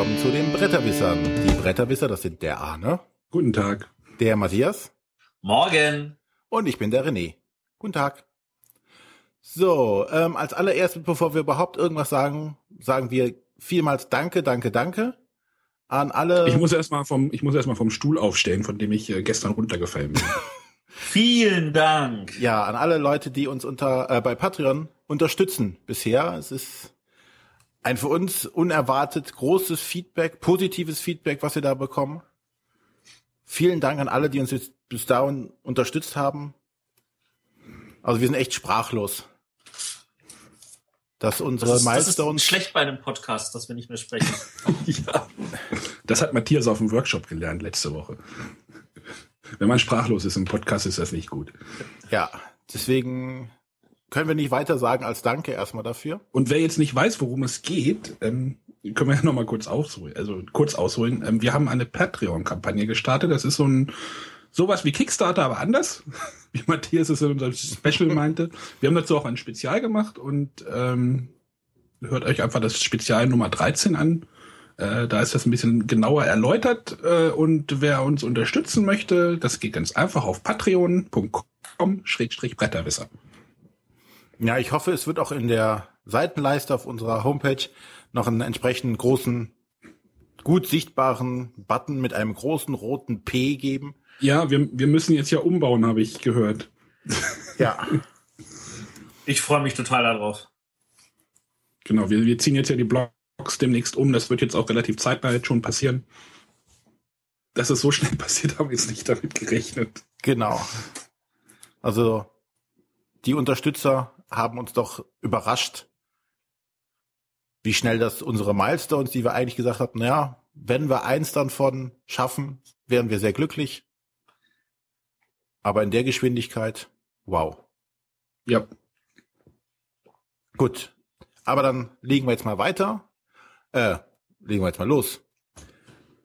willkommen zu den Bretterwissern. Die Bretterwisser, das sind der Arne. Guten Tag. Der Matthias. Morgen. Und ich bin der René. Guten Tag. So, ähm, als allererstes, bevor wir überhaupt irgendwas sagen, sagen wir vielmals Danke, Danke, Danke an alle. Ich muss erstmal vom, ich muss erstmal vom Stuhl aufstehen, von dem ich äh, gestern runtergefallen bin. Vielen Dank. Ja, an alle Leute, die uns unter äh, bei Patreon unterstützen bisher. Es ist ein für uns unerwartet großes Feedback, positives Feedback, was wir da bekommen. Vielen Dank an alle, die uns jetzt bis dahin unterstützt haben. Also wir sind echt sprachlos. Dass unsere Das ist, das Milestones. ist schlecht bei einem Podcast, dass wir nicht mehr sprechen. ja. Das hat Matthias auf dem Workshop gelernt letzte Woche. Wenn man sprachlos ist im Podcast, ist das nicht gut. Ja, deswegen können wir nicht weiter sagen als Danke erstmal dafür. Und wer jetzt nicht weiß, worum es geht, ähm, können wir ja noch mal kurz ausholen. Also kurz ausholen. Ähm, wir haben eine Patreon-Kampagne gestartet. Das ist so ein sowas wie Kickstarter, aber anders, wie Matthias es in unserem Special meinte. Wir haben dazu auch ein Spezial gemacht und ähm, hört euch einfach das Spezial Nummer 13 an. Äh, da ist das ein bisschen genauer erläutert äh, und wer uns unterstützen möchte, das geht ganz einfach auf patreon.com-bretterwisser. Ja, ich hoffe, es wird auch in der Seitenleiste auf unserer Homepage noch einen entsprechenden großen, gut sichtbaren Button mit einem großen roten P geben. Ja, wir, wir müssen jetzt ja umbauen, habe ich gehört. Ja. Ich freue mich total darauf. Genau, wir, wir ziehen jetzt ja die Blogs demnächst um. Das wird jetzt auch relativ zeitnah jetzt schon passieren. Dass es so schnell passiert, haben wir jetzt nicht damit gerechnet. Genau. Also die Unterstützer haben uns doch überrascht, wie schnell das unsere Milestones, die wir eigentlich gesagt hatten, naja, wenn wir eins dann von schaffen, wären wir sehr glücklich. Aber in der Geschwindigkeit, wow. Ja. Gut. Aber dann legen wir jetzt mal weiter. Äh, legen wir jetzt mal los.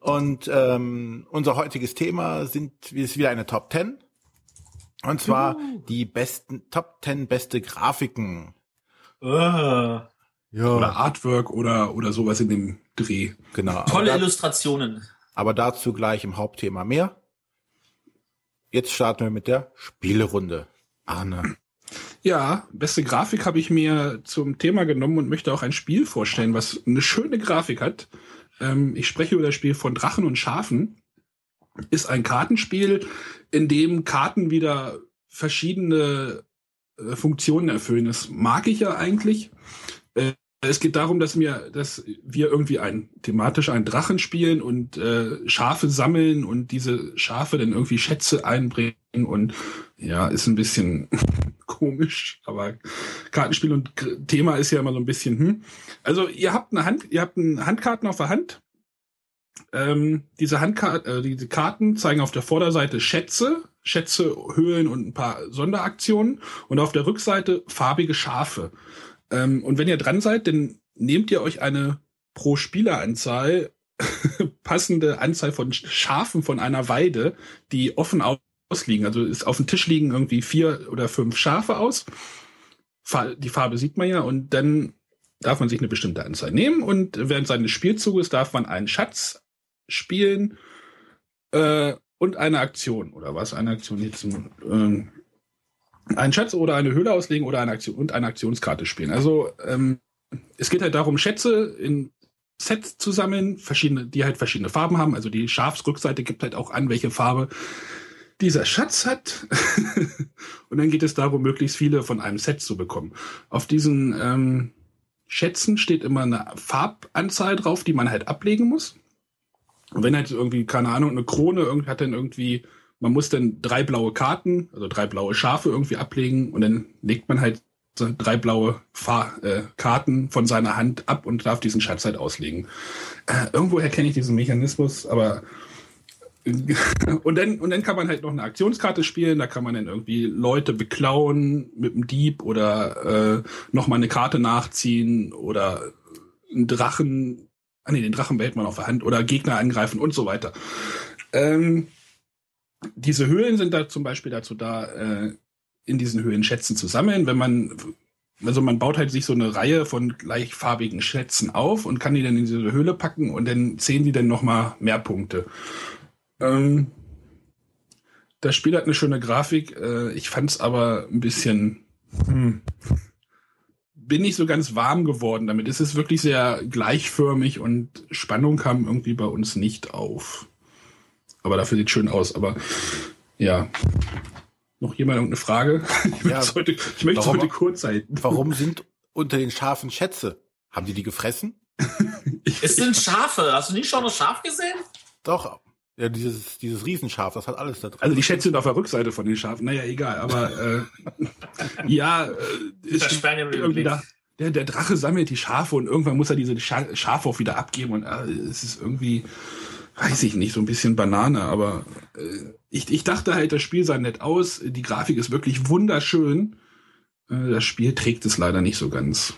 Und ähm, unser heutiges Thema sind ist wieder eine Top 10. Und zwar die besten Top 10 beste Grafiken. Äh, Ja. Oder Artwork oder, oder sowas in dem Dreh. genau. tolle aber, da, Illustrationen. aber dazu gleich im Hauptthema mehr. Jetzt starten wir mit der Spielerunde. Arne. Ja, beste Grafik habe ich mir zum Thema genommen und möchte auch ein Spiel vorstellen, was eine schöne Grafik hat. Ähm, ich spreche über das Spiel von Drachen und Schafen. Ist ein Kartenspiel, in dem Karten wieder verschiedene äh, Funktionen erfüllen. Das mag ich ja eigentlich. Äh, es geht darum, dass mir, dass wir irgendwie ein thematisch einen Drachen spielen und äh, Schafe sammeln und diese Schafe dann irgendwie Schätze einbringen und ja, ist ein bisschen komisch, aber Kartenspiel und Thema ist ja immer so ein bisschen, hm. Also ihr habt eine Hand, ihr habt einen Handkarten auf der Hand. Ähm, diese Handkarten, äh, diese Karten zeigen auf der Vorderseite Schätze, Schätze, Höhlen und ein paar Sonderaktionen und auf der Rückseite farbige Schafe. Ähm, und wenn ihr dran seid, dann nehmt ihr euch eine pro Spieleranzahl passende Anzahl von Schafen von einer Weide, die offen ausliegen. Also ist auf dem Tisch liegen irgendwie vier oder fünf Schafe aus. Die Farbe sieht man ja und dann darf man sich eine bestimmte Anzahl nehmen und während seines Spielzuges darf man einen Schatz spielen äh, und eine Aktion oder was? Eine Aktion jetzt ähm, einen Schatz oder eine Höhle auslegen oder eine Aktion und eine Aktionskarte spielen. Also ähm, es geht halt darum, Schätze in Sets zu sammeln, verschiedene, die halt verschiedene Farben haben. Also die Schafsrückseite gibt halt auch an, welche Farbe dieser Schatz hat. und dann geht es darum, möglichst viele von einem Set zu bekommen. Auf diesen ähm, Schätzen steht immer eine Farbanzahl drauf, die man halt ablegen muss. Und wenn halt irgendwie, keine Ahnung, eine Krone irgendwie hat dann irgendwie, man muss dann drei blaue Karten, also drei blaue Schafe irgendwie ablegen und dann legt man halt drei blaue Fahr äh, Karten von seiner Hand ab und darf diesen Schatz halt auslegen. Äh, irgendwoher kenne ich diesen Mechanismus, aber und dann, und dann kann man halt noch eine Aktionskarte spielen, da kann man dann irgendwie Leute beklauen mit dem Dieb oder äh, nochmal eine Karte nachziehen oder einen Drachen, ah nee, den Drachen behält man auf der Hand oder Gegner angreifen und so weiter. Ähm, diese Höhlen sind da zum Beispiel dazu da, äh, in diesen Höhlen Schätzen zu sammeln. Wenn man also man baut halt sich so eine Reihe von gleichfarbigen Schätzen auf und kann die dann in diese Höhle packen und dann zählen die dann nochmal mehr Punkte. Ähm, das Spiel hat eine schöne Grafik. Äh, ich fand es aber ein bisschen. Hm, bin nicht so ganz warm geworden damit. Es ist wirklich sehr gleichförmig und Spannung kam irgendwie bei uns nicht auf. Aber dafür sieht schön aus. Aber ja. Noch jemand irgendeine Frage? Ich, Ja, heute, ich möchte es warum- heute kurz halten. Warum sind unter den Schafen Schätze? Haben die die gefressen? Es sind Schafe. Hast du nie schon das Schaf gesehen? Doch. Ja, dieses, dieses Riesenschaf, das hat alles da drin. Also die Schätze sind auf der Rückseite von den Schafen. Naja, egal. Aber äh, ja, äh, ist irgendwie da, der, der Drache sammelt die Schafe und irgendwann muss er diese Scha Schafe auch wieder abgeben. Und äh, es ist irgendwie, weiß ich nicht, so ein bisschen Banane. Aber äh, ich, ich dachte halt, das Spiel sah nett aus. Die Grafik ist wirklich wunderschön. Äh, das Spiel trägt es leider nicht so ganz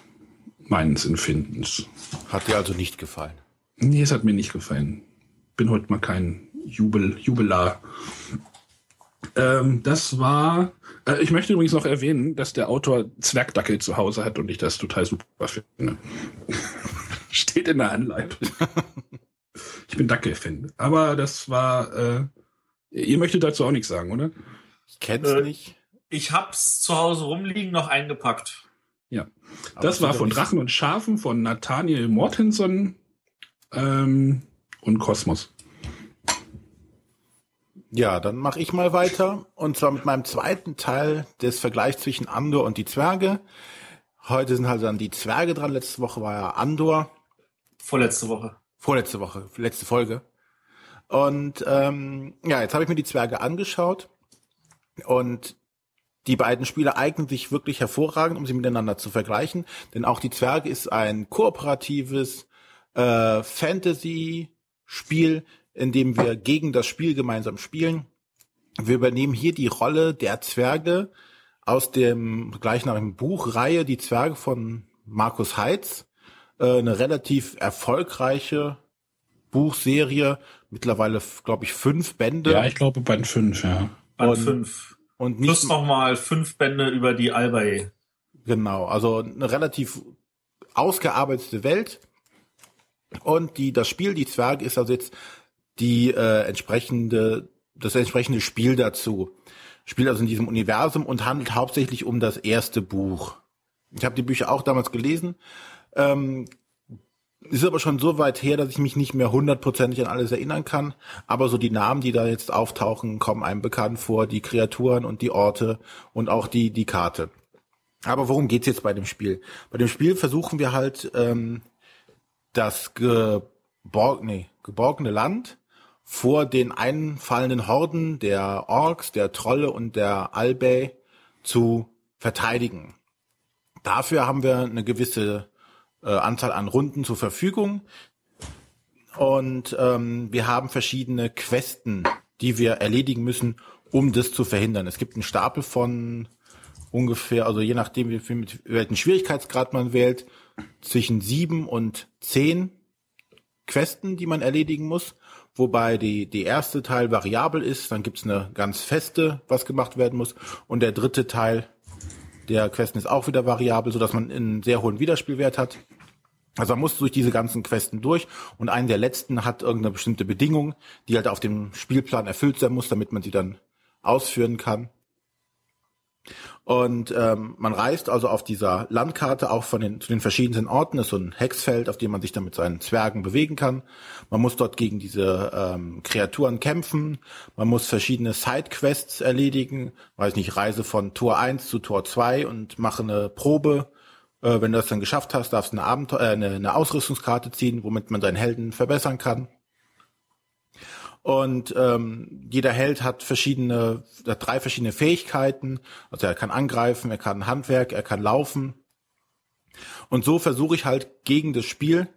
meines Empfindens. Hat dir also nicht gefallen. Nee, es hat mir nicht gefallen. Bin heute mal kein Jubel, Jubelar. Ähm, das war. Äh, ich möchte übrigens noch erwähnen, dass der Autor Zwergdackel zu Hause hat und ich das total super finde. Steht in der Anleitung. ich bin Dackel-Fan. Aber das war. Äh, ihr möchtet dazu auch nichts sagen, oder? Ich kenn's Äh, nicht. Ich hab's zu Hause rumliegen, noch eingepackt. Ja. aber das war von Drachen und Schafen von Nathaniel Mortenson ähm, und Kosmos. Ja, dann mache ich mal weiter. Und zwar mit meinem zweiten Teil des Vergleichs zwischen Andor und die Zwerge. Heute sind halt dann die Zwerge dran. Letzte Woche war ja Andor. Vorletzte Woche. Vorletzte Woche, letzte Folge. Und ähm, ja, jetzt habe ich mir die Zwerge angeschaut. Und die beiden Spiele eignen sich wirklich hervorragend, um sie miteinander zu vergleichen. Denn auch die Zwerge ist ein kooperatives äh, Fantasy-Spiel, in dem wir gegen das Spiel gemeinsam spielen. Wir übernehmen hier die Rolle der Zwerge aus dem gleichnamigen Buchreihe Die Zwerge von Markus Heitz. Äh, eine relativ erfolgreiche Buchserie. Mittlerweile, glaube ich, fünf Bände. Ja, ich glaube Band 5, ja. Band Und 5. und Plus nicht nochmal fünf Bände über die Albay. Genau, also eine relativ ausgearbeitete Welt. Und die, das Spiel, die Zwerge, ist also jetzt die äh, entsprechende, das entsprechende Spiel dazu. Spielt also in diesem Universum und handelt hauptsächlich um das erste Buch. Ich habe die Bücher auch damals gelesen. Ähm, ist aber schon so weit her, dass ich mich nicht mehr hundertprozentig an alles erinnern kann. Aber so die Namen, die da jetzt auftauchen, kommen einem bekannt vor. Die Kreaturen und die Orte und auch die, die Karte. Aber worum geht's jetzt bei dem Spiel? Bei dem Spiel versuchen wir halt ähm, das geborg nee, geborgene Land vor den einfallenden Horden der Orks, der Trolle und der Albay zu verteidigen. Dafür haben wir eine gewisse äh, Anzahl an Runden zur Verfügung und ähm, wir haben verschiedene Questen, die wir erledigen müssen, um das zu verhindern. Es gibt einen Stapel von ungefähr, also je nachdem, wie viel, mit welchen Schwierigkeitsgrad man wählt, zwischen sieben und zehn Questen, die man erledigen muss. Wobei die, die erste Teil variabel ist, dann gibt's eine ganz feste, was gemacht werden muss. Und der dritte Teil der Questen ist auch wieder variabel, sodass man einen sehr hohen Wiederspielwert hat. Also man muss durch diese ganzen Questen durch und einen der letzten hat irgendeine bestimmte Bedingung, die halt auf dem Spielplan erfüllt sein muss, damit man sie dann ausführen kann. Und ähm, man reist also auf dieser Landkarte auch von den, zu den verschiedenen Orten. Das ist so ein Hexfeld, auf dem man sich dann mit seinen Zwergen bewegen kann. Man muss dort gegen diese ähm, Kreaturen kämpfen. Man muss verschiedene Sidequests erledigen. Weiß nicht, Reise von Tor 1 zu Tor 2 und mache eine Probe. Äh, wenn du das dann geschafft hast, darfst du eine, Abenteu äh, eine, eine Ausrüstungskarte ziehen, womit man seinen Helden verbessern kann. Und ähm, jeder Held hat verschiedene, hat drei verschiedene Fähigkeiten. Also er kann angreifen, er kann Handwerk, er kann laufen. Und so versuche ich halt gegen das Spiel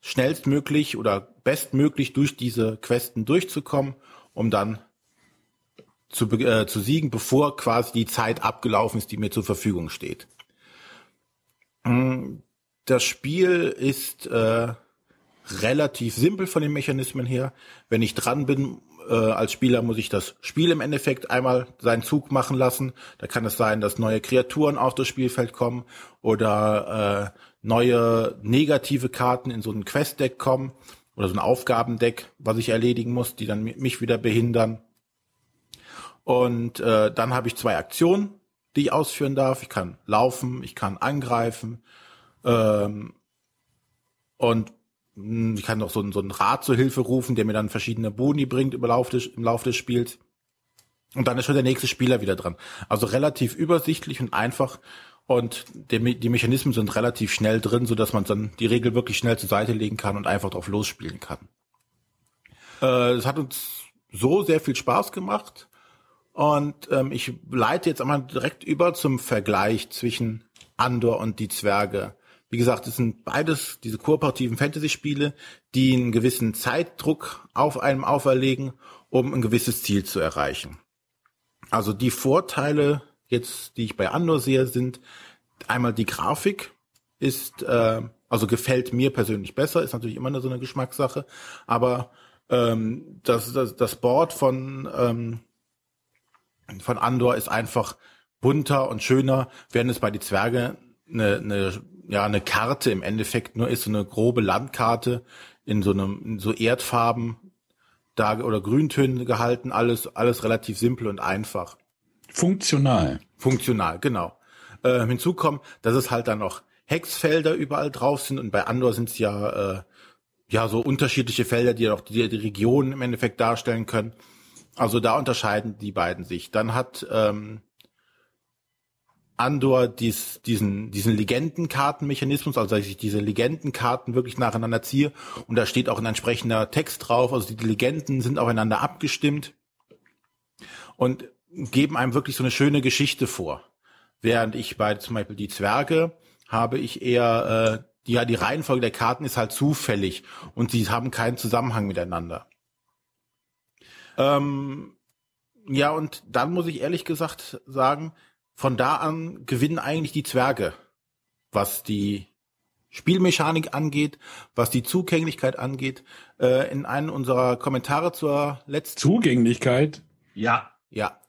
schnellstmöglich oder bestmöglich durch diese Questen durchzukommen, um dann zu, äh, zu siegen, bevor quasi die Zeit abgelaufen ist, die mir zur Verfügung steht. Mm, Das Spiel ist äh, relativ simpel von den Mechanismen her. Wenn ich dran bin, äh, als Spieler muss ich das Spiel im Endeffekt einmal seinen Zug machen lassen. Da kann es sein, dass neue Kreaturen auf das Spielfeld kommen oder äh, neue negative Karten in so ein Quest-Deck kommen oder so ein Aufgabendeck, was ich erledigen muss, die dann mich wieder behindern. Und äh, dann habe ich zwei Aktionen, die ich ausführen darf. Ich kann laufen, ich kann angreifen ähm, und ich kann noch so, so einen Rat zur Hilfe rufen, der mir dann verschiedene Boni bringt im Laufe des, im Laufe des Spiels. Und dann ist schon der nächste Spieler wieder dran. Also relativ übersichtlich und einfach. Und die, die Mechanismen sind relativ schnell drin, so dass man dann die Regel wirklich schnell zur Seite legen kann und einfach drauf losspielen kann. Äh, es hat uns so sehr viel Spaß gemacht. Und ähm, ich leite jetzt einmal direkt über zum Vergleich zwischen Andor und die Zwerge. Wie gesagt, es sind beides diese kooperativen Fantasy-Spiele, die einen gewissen Zeitdruck auf einem auferlegen, um ein gewisses Ziel zu erreichen. Also die Vorteile jetzt, die ich bei Andor sehe, sind einmal die Grafik ist, äh, also gefällt mir persönlich besser, ist natürlich immer so eine Geschmackssache, aber ähm, das, das, das Board von, ähm, von Andor ist einfach bunter und schöner, während es bei die Zwerge eine, eine ja eine Karte im Endeffekt nur ist, so eine grobe Landkarte in so einem in so Erdfarben da oder Grüntönen gehalten, alles alles relativ simpel und einfach. Funktional. Funktional, genau. Äh, hinzu kommt, dass es halt dann noch Hexfelder überall drauf sind und bei Andor sind es ja äh, ja so unterschiedliche Felder, die auch die, die Regionen im Endeffekt darstellen können. Also da unterscheiden die beiden sich. Dann hat ähm, Andor dies, diesen, diesen Legendenkartenmechanismus, also dass ich diese Legendenkarten wirklich nacheinander ziehe und da steht auch ein entsprechender Text drauf, also die Legenden sind aufeinander abgestimmt und geben einem wirklich so eine schöne Geschichte vor. Während ich bei zum Beispiel die Zwerge habe ich eher, äh, ja, die Reihenfolge der Karten ist halt zufällig und sie haben keinen Zusammenhang miteinander. Ähm, ja, und dann muss ich ehrlich gesagt sagen, von da an gewinnen eigentlich die Zwerge, was die Spielmechanik angeht, was die Zugänglichkeit angeht. Äh, in einem unserer Kommentare zur letzten Zugänglichkeit? Ja. Ja.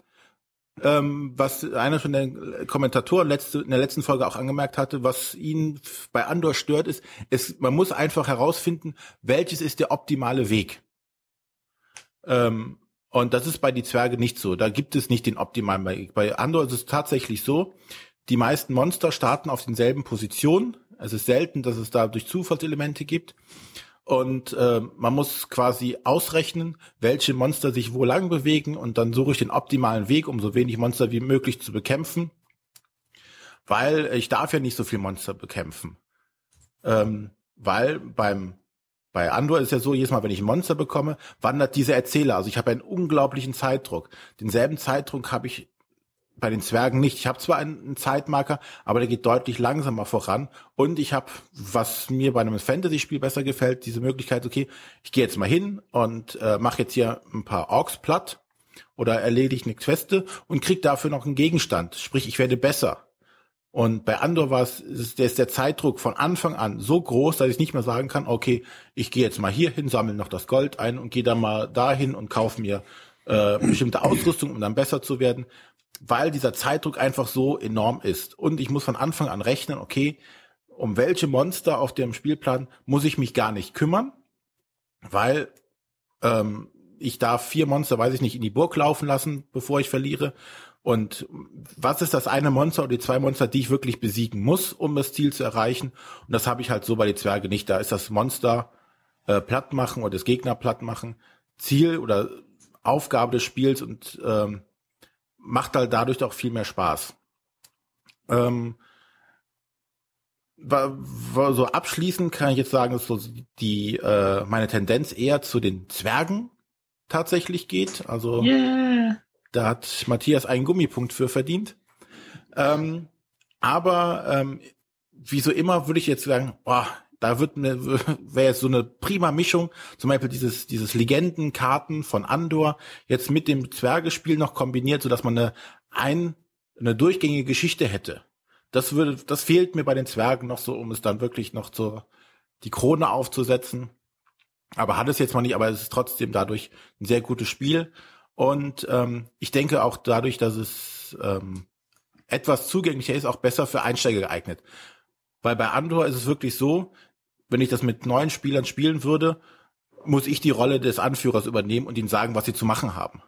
Ähm, was einer von den Kommentatoren letzte, in der letzten Folge auch angemerkt hatte, was ihn bei Andor stört, ist, es, man muss einfach herausfinden, welches ist der optimale Weg. Ähm, und das ist bei die Zwerge nicht so. Da gibt es nicht den optimalen Weg. Bei Andor ist es tatsächlich so, die meisten Monster starten auf denselben Positionen. Es ist selten, dass es da durch Zufallselemente gibt. Und äh, man muss quasi ausrechnen, welche Monster sich wo lang bewegen und dann suche ich den optimalen Weg, um so wenig Monster wie möglich zu bekämpfen. Weil ich darf ja nicht so viel Monster bekämpfen. Ähm, weil beim bei Andor ist ja so, jedes Mal, wenn ich ein Monster bekomme, wandert dieser Erzähler. Also ich habe einen unglaublichen Zeitdruck. Denselben Zeitdruck habe ich bei den Zwergen nicht. Ich habe zwar einen, Zeitmarker, aber der geht deutlich langsamer voran. Und ich habe, was mir bei einem Fantasy-Spiel besser gefällt, diese Möglichkeit, okay, ich gehe jetzt mal hin und äh, mache jetzt hier ein paar Orks platt oder erledige eine Queste und krieg dafür noch einen Gegenstand. Sprich, ich werde besser. Und bei Andor war es, ist, der ist der Zeitdruck von Anfang an so groß, dass ich nicht mehr sagen kann, okay, ich gehe jetzt mal hier hin, sammle noch das Gold ein und gehe dann mal dahin und kaufe mir äh, bestimmte Ausrüstung, um dann besser zu werden, weil dieser Zeitdruck einfach so enorm ist. Und ich muss von Anfang an rechnen, okay, um welche Monster auf dem Spielplan muss ich mich gar nicht kümmern, weil ähm, ich darf vier Monster, weiß ich nicht, in die Burg laufen lassen, bevor ich verliere. Und was ist das eine Monster oder die zwei Monster, die ich wirklich besiegen muss, um das Ziel zu erreichen? Und das habe ich halt so bei den Zwerge nicht. Da ist das Monster äh, platt machen oder das Gegner platt machen Ziel oder Aufgabe des Spiels und ähm, macht halt dadurch auch viel mehr Spaß. Ähm, war, war so abschließend kann ich jetzt sagen, dass so die äh, meine Tendenz eher zu den Zwergen tatsächlich geht. Also yeah. Da hat Matthias einen Gummipunkt für verdient. Ähm, aber ähm, wie so immer würde ich jetzt sagen, boah, da wird mir wäre jetzt so eine prima Mischung, zum Beispiel dieses dieses Legendenkarten von Andor jetzt mit dem Zwergespiel noch kombiniert, so dass man eine ein eine durchgängige Geschichte hätte. Das würde, das fehlt mir bei den Zwergen noch so, um es dann wirklich noch zur die Krone aufzusetzen. Aber hat es jetzt mal nicht, aber es ist trotzdem dadurch ein sehr gutes Spiel. Und ähm, ich denke auch dadurch, dass es ähm, etwas zugänglicher ist, auch besser für Einsteiger geeignet. Weil bei Andor ist es wirklich so, wenn ich das mit neuen Spielern spielen würde, muss ich die Rolle des Anführers übernehmen und ihnen sagen, was sie zu machen haben.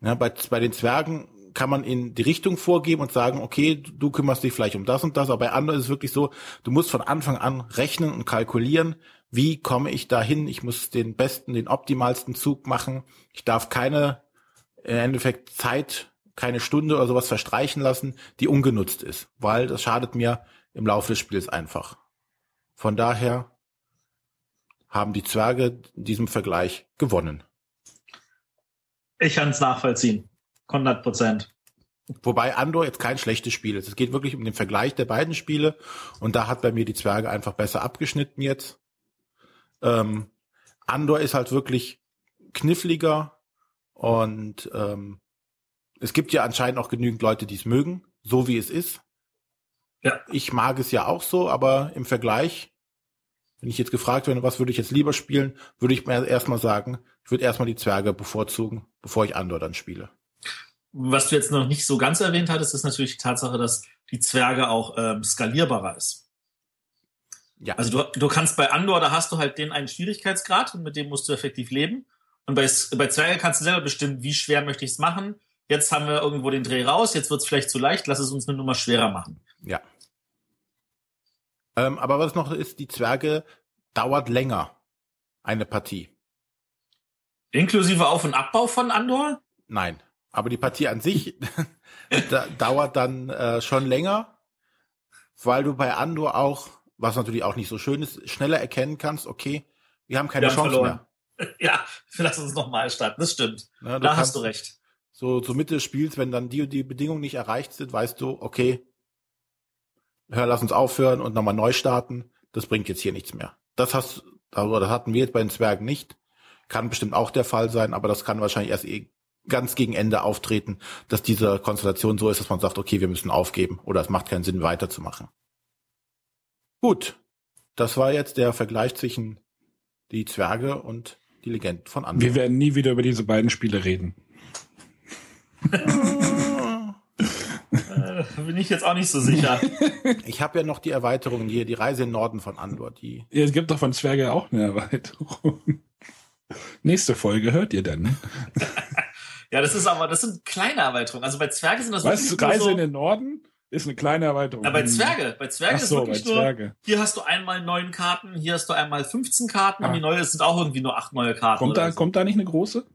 Ja, bei, bei den Zwergen kann man ihnen die Richtung vorgeben und sagen, okay, du kümmerst dich vielleicht um das und das, aber bei anderen ist es wirklich so, du musst von Anfang an rechnen und kalkulieren, wie komme ich dahin? Ich muss den besten, den optimalsten Zug machen. Ich darf keine, im Endeffekt Zeit, keine Stunde oder sowas verstreichen lassen, die ungenutzt ist, weil das schadet mir im Laufe des Spiels einfach. Von daher haben die Zwerge in diesem Vergleich gewonnen. Ich kann es nachvollziehen. 100 Prozent. Wobei Andor jetzt kein schlechtes Spiel ist. Es geht wirklich um den Vergleich der beiden Spiele und da hat bei mir die Zwerge einfach besser abgeschnitten jetzt. Ähm, Andor ist halt wirklich kniffliger und ähm, es gibt ja anscheinend auch genügend Leute, die es mögen, so wie es ist. Ja. Ich mag es ja auch so, aber im Vergleich, wenn ich jetzt gefragt werde, was würde ich jetzt lieber spielen, würde ich mir erstmal sagen, ich würde erstmal die Zwerge bevorzugen, bevor ich Andor dann spiele. Was du jetzt noch nicht so ganz erwähnt hattest, ist natürlich die Tatsache, dass die Zwerge auch ähm, skalierbarer ist. Ja. Also du, du kannst bei Andor, da hast du halt den einen Schwierigkeitsgrad und mit dem musst du effektiv leben. Und bei, bei Zwerge kannst du selber bestimmen, wie schwer möchte ich es machen. Jetzt haben wir irgendwo den Dreh raus, jetzt wird es vielleicht zu leicht, lass es uns eine Nummer schwerer machen. Ja. Ähm, aber was noch ist, die Zwerge dauert länger eine Partie. Inklusive Auf- und Abbau von Andor? Nein. Aber die Partie an sich da, dauert dann äh, schon länger, weil du bei Andor auch, was natürlich auch nicht so schön ist, schneller erkennen kannst, okay, wir haben keine Wir haben Chance verloren. mehr. Ja, lass uns nochmal starten. Das stimmt. Du da hast du recht. So, so Mitte des Spiels, wenn dann die und die Bedingungen nicht erreicht sind, weißt du, okay, hör, lass uns aufhören und nochmal neu starten. Das bringt jetzt hier nichts mehr. Das hast, also das hatten wir jetzt bei den Zwergen nicht. Kann bestimmt auch der Fall sein, aber das kann wahrscheinlich erst eh ganz gegen Ende auftreten, dass diese Konstellation so ist, dass man sagt, okay, wir müssen aufgeben oder es macht keinen Sinn weiterzumachen. Gut, das war jetzt der Vergleich zwischen die Zwerge und die Legenden von Andor. Wir werden nie wieder über diese beiden Spiele reden. Äh, bin ich jetzt auch nicht so sicher. Ich habe ja noch die Erweiterung hier, die Reise im Norden von Andor, die Ja, Es gibt doch von Zwerge auch eine Erweiterung. Nächste Folge hört ihr dann. ja, das ist aber, das sind kleine Erweiterungen. Also bei Zwerge sind das Was? wirklich Reise so, in den Norden ist eine kleine Erweiterung. Ja, bei Zwerge, bei Zwerge Ach ist so, wirklich nur, hier hast du einmal neun Karten, hier hast du einmal 15 Karten Ah. und die neue sind auch irgendwie nur acht neue Karten. Kommt da, so. kommt da nicht eine große?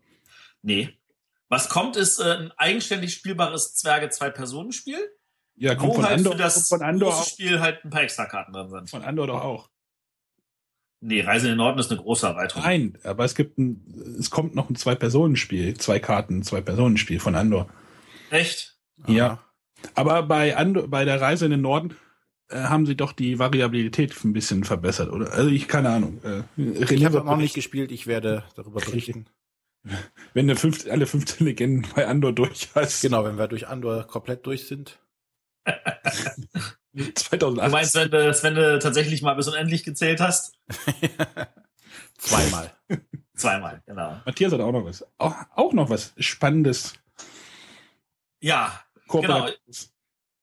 Nee. Was kommt, ist äh, ein eigenständig spielbares Zwerge-Zwei-Personen-Spiel, Ja, kommt wo von halt Andor, für das von Andor große auch. Spiel halt ein paar Extra-Karten drin sind. Von Andor doch auch. Nee, Reise in den Norden ist eine große Erweiterung. Nein, aber es gibt ein, es kommt noch ein Zwei-Personen-Spiel, zwei Karten, Zwei-Personen-Spiel von Andor. Echt? Ja. Aber bei Andor, bei der Reise in den Norden äh, haben sie doch die Variabilität ein bisschen verbessert, oder? Also ich keine Ahnung. Äh, Ich habe noch nicht gespielt, ich werde darüber berichten. Wenn du fünf, alle 15 Legenden bei Andor durch hast. Genau, wenn wir durch Andor komplett durch sind. 2008. Du meinst, wenn du, wenn du tatsächlich mal bis unendlich gezählt hast? Zweimal. Zweimal, genau. Matthias hat auch noch was. Auch, auch noch was Spannendes. Ja, Kooperatives.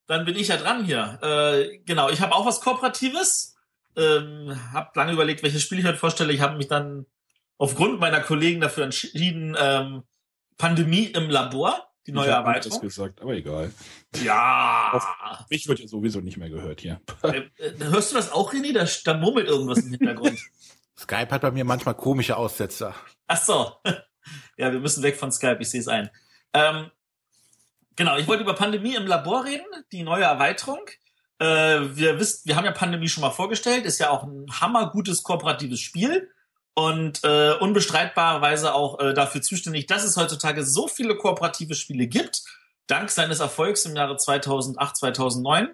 dann bin ich ja dran hier. Äh, genau, ich habe auch was Kooperatives. Ähm, habe lange überlegt, welches Spiel ich heute vorstelle. Ich habe mich dann aufgrund meiner Kollegen dafür entschieden, ähm, Pandemie im Labor, die neue ich hab Erweiterung. Das gesagt, aber egal. Ja. Mich wird ja sowieso nicht mehr gehört hier. Äh, äh, hörst du das auch, René? Da, da murmelt irgendwas im Hintergrund. Skype hat bei mir manchmal komische Aussetzer. Ach so. Ja, wir müssen weg von Skype, ich sehe es ein. Ähm, genau, ich wollte über Pandemie im Labor reden, die neue Erweiterung. Äh, wir wisst, wir haben ja Pandemie schon mal vorgestellt, ist ja auch ein hammergutes kooperatives Spiel und äh, unbestreitbarerweise auch äh, dafür zuständig, dass es heutzutage so viele kooperative Spiele gibt, dank seines Erfolgs im Jahre 2008, 2009.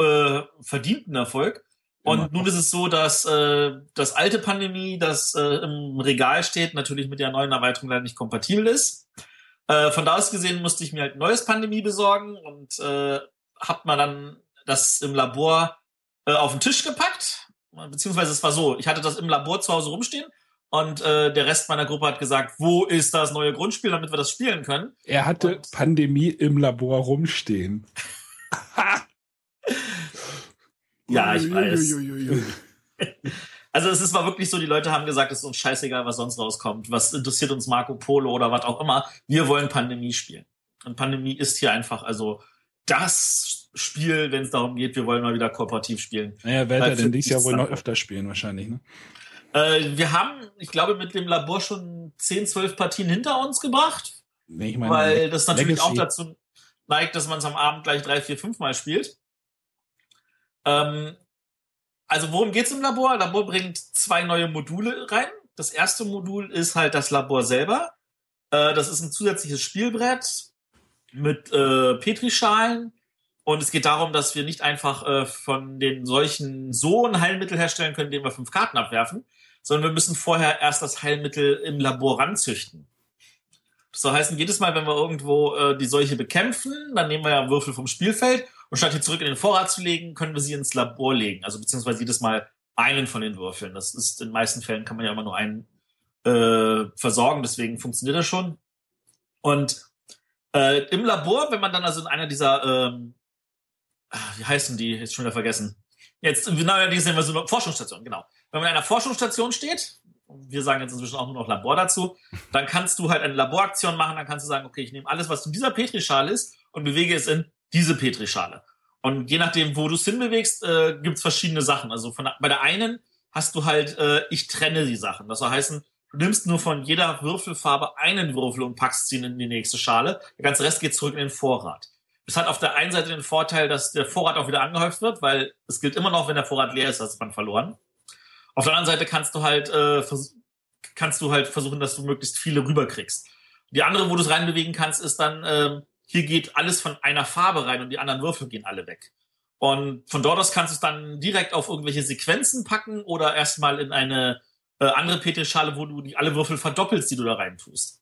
Äh, verdienten Erfolg. Und Immer nun ist es so, dass äh, das alte Pandemie, das äh, im Regal steht, natürlich mit der neuen Erweiterung leider nicht kompatibel ist. Äh, von da aus gesehen musste ich mir halt ein neues Pandemie besorgen und äh, hab mal dann das im Labor äh, auf den Tisch gepackt. beziehungsweise es war so, ich hatte das im Labor zu Hause rumstehen und äh, der Rest meiner Gruppe hat gesagt, wo ist das neue Grundspiel, damit wir das spielen können. Er hatte und Pandemie im Labor rumstehen. ja, ich weiß. Also es ist war wirklich so, die Leute haben gesagt, es ist uns scheißegal, was sonst rauskommt. Was interessiert uns Marco Polo oder was auch immer. Wir wollen Pandemie spielen. Und Pandemie ist hier einfach, also das Spiel, wenn es darum geht, wir wollen mal wieder kooperativ spielen. Naja, werdet ihr denn dieses Jahr wohl noch öfter spielen wahrscheinlich, ne? Äh, wir haben, ich glaube, mit dem Labor schon 10, 12 Partien hinter uns gebracht. Nee, ich meine, weil das natürlich Legacy. auch dazu neigt, dass man es am Abend gleich drei, vier, fünf Mal spielt. Ähm, also worum geht's im Labor? Labor bringt zwei neue Module rein. Das erste Modul ist halt das Labor selber. Äh, das ist ein zusätzliches Spielbrett mit äh, Petrischalen. Und es geht darum, dass wir nicht einfach äh, von den solchen so ein Heilmittel herstellen können, indem wir fünf Karten abwerfen, sondern wir müssen vorher erst das Heilmittel im Labor ranzüchten. Das soll heißen, jedes Mal, wenn wir irgendwo äh, die Seuche bekämpfen, dann nehmen wir ja Würfel vom Spielfeld und statt die zurück in den Vorrat zu legen, können wir sie ins Labor legen. Also beziehungsweise jedes Mal einen von den Würfeln. Das ist in den meisten Fällen kann man ja immer nur einen äh, versorgen, deswegen funktioniert das schon. Und äh, im Labor, wenn man dann also in einer dieser, ähm, ah, wie heißen die, jetzt schon wieder vergessen. Jetzt, die sind wir so eine Forschungsstation, genau. Wenn man in einer Forschungsstation steht, wir sagen jetzt inzwischen auch nur noch Labor dazu, dann kannst du halt eine Laboraktion machen, dann kannst du sagen, okay, ich nehme alles, was in dieser Petrischale ist und bewege es in diese Petrischale. Und je nachdem, wo du es hinbewegst, äh, gibt es verschiedene Sachen. Also von, bei der einen hast du halt, äh, ich trenne die Sachen. Das soll heißen, Du nimmst nur von jeder Würfelfarbe einen Würfel und packst ihn in die nächste Schale. Der ganze Rest geht zurück in den Vorrat. Es hat auf der einen Seite den Vorteil, dass der Vorrat auch wieder angehäuft wird, weil es gilt immer noch, wenn der Vorrat leer ist, hast man verloren. Auf der anderen Seite kannst du halt äh, kannst du halt versuchen, dass du möglichst viele rüberkriegst. Die andere, wo du es reinbewegen kannst, ist dann äh, hier geht alles von einer Farbe rein und die anderen Würfel gehen alle weg. Und von dort aus kannst du es dann direkt auf irgendwelche Sequenzen packen oder erstmal in eine äh, andere Petrischale, wo du die alle Würfel verdoppelst, die du da rein tust.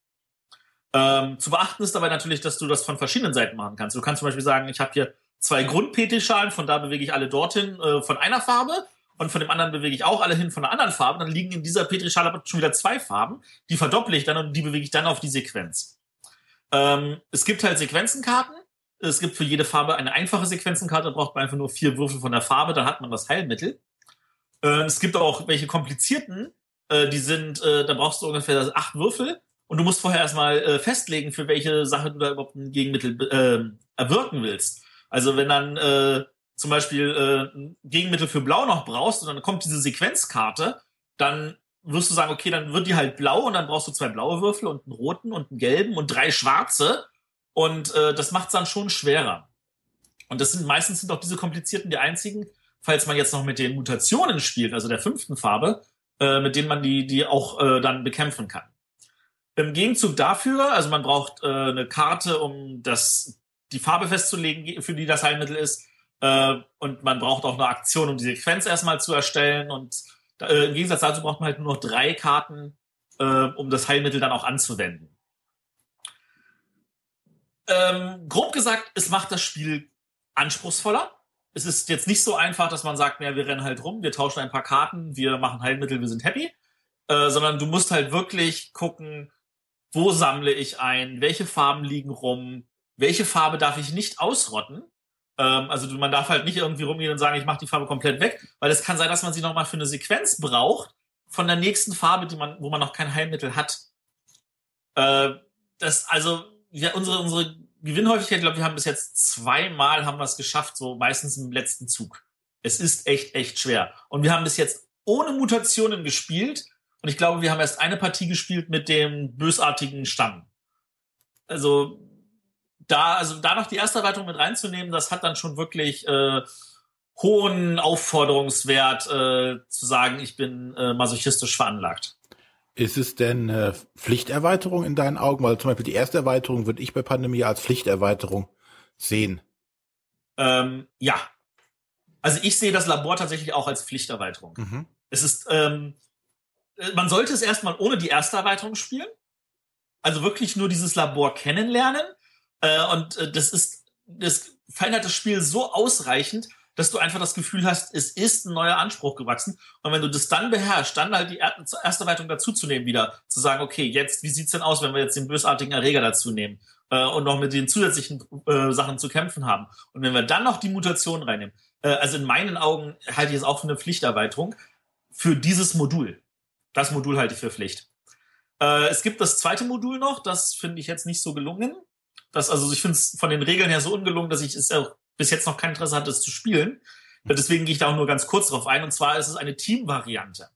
Ähm, zu beachten ist dabei natürlich, dass du das von verschiedenen Seiten machen kannst. Du kannst zum Beispiel sagen, ich habe hier zwei Grundpetrischalen, von da bewege ich alle dorthin äh, von einer Farbe und von dem anderen bewege ich auch alle hin von einer anderen Farbe. Dann liegen in dieser Petrischale aber schon wieder zwei Farben, die verdopple ich dann und die bewege ich dann auf die Sequenz. Ähm, es gibt halt Sequenzenkarten. Es gibt für jede Farbe eine einfache Sequenzenkarte, da braucht man einfach nur vier Würfel von der Farbe, dann hat man das Heilmittel. Äh, es gibt auch welche komplizierten, äh, die sind, äh, da brauchst du ungefähr acht Würfel und du musst vorher erstmal äh, festlegen, für welche Sache du da überhaupt ein Gegenmittel äh, erwirken willst. Also wenn dann äh, zum Beispiel äh, ein Gegenmittel für Blau noch brauchst und dann kommt diese Sequenzkarte, dann wirst du sagen, okay, dann wird die halt blau und dann brauchst du zwei blaue Würfel und einen roten und einen gelben und drei schwarze und äh, das macht es dann schon schwerer. Und das sind meistens sind auch diese komplizierten die einzigen, falls man jetzt noch mit den Mutationen spielt, also der fünften Farbe, äh, mit denen man die, die auch äh, dann bekämpfen kann. Im Gegenzug dafür, also man braucht äh, eine Karte, um das, die Farbe festzulegen, für die das Heilmittel ist, äh, und man braucht auch eine Aktion, um die Sequenz erstmal zu erstellen. Und äh, im Gegensatz dazu braucht man halt nur noch drei Karten, äh, um das Heilmittel dann auch anzuwenden. Ähm, grob gesagt, es macht das Spiel anspruchsvoller es ist jetzt nicht so einfach, dass man sagt, ja, wir rennen halt rum, wir tauschen ein paar Karten, wir machen Heilmittel, wir sind happy, äh, sondern du musst halt wirklich gucken, wo sammle ich ein, welche Farben liegen rum, welche Farbe darf ich nicht ausrotten. Ähm, also man darf halt nicht irgendwie rumgehen und sagen, ich mache die Farbe komplett weg, weil es kann sein, dass man sie nochmal für eine Sequenz braucht von der nächsten Farbe, die man, wo man noch kein Heilmittel hat. Äh, das, also, ja, unsere, unsere Gewinnhäufigkeit, ich glaube, wir haben bis jetzt zweimal haben wir es geschafft, so meistens im letzten Zug. Es ist echt, echt schwer. Und wir haben bis jetzt ohne Mutationen gespielt. Und ich glaube, wir haben erst eine Partie gespielt mit dem bösartigen Stamm. Also da, also da noch die erste Erweiterung mit reinzunehmen, das hat dann schon wirklich äh, hohen Aufforderungswert, äh, zu sagen, ich bin äh, masochistisch veranlagt. Ist es denn äh, Pflichterweiterung in deinen Augen? Weil zum Beispiel die erste Erweiterung würde ich bei Pandemie als Pflichterweiterung sehen. Ähm, ja. Also ich sehe das Labor tatsächlich auch als Pflichterweiterung. Mhm. Es ist, ähm, äh, man sollte es erstmal ohne die erste Erweiterung spielen. Also wirklich nur dieses Labor kennenlernen. Äh, und äh, das ist, das verändert das Spiel so ausreichend, dass du einfach das Gefühl hast, es ist ein neuer Anspruch gewachsen. Und wenn du das dann beherrschst, dann halt die erste Erweiterung dazuzunehmen wieder, zu sagen, okay, jetzt, wie sieht's denn aus, wenn wir jetzt den bösartigen Erreger dazu nehmen äh, und noch mit den zusätzlichen äh, Sachen zu kämpfen haben. Und wenn wir dann noch die Mutation reinnehmen, äh, also in meinen Augen halte ich es auch für eine Pflichterweiterung für dieses Modul. Das Modul halte ich für Pflicht. Äh, es gibt das zweite Modul noch, das finde ich jetzt nicht so gelungen. Das, also ich finde es von den Regeln her so ungelungen, dass ich es auch bis jetzt noch kein Interesse hatte, es zu spielen. Deswegen gehe ich da auch nur ganz kurz drauf ein. Und zwar ist es eine Team-Variante.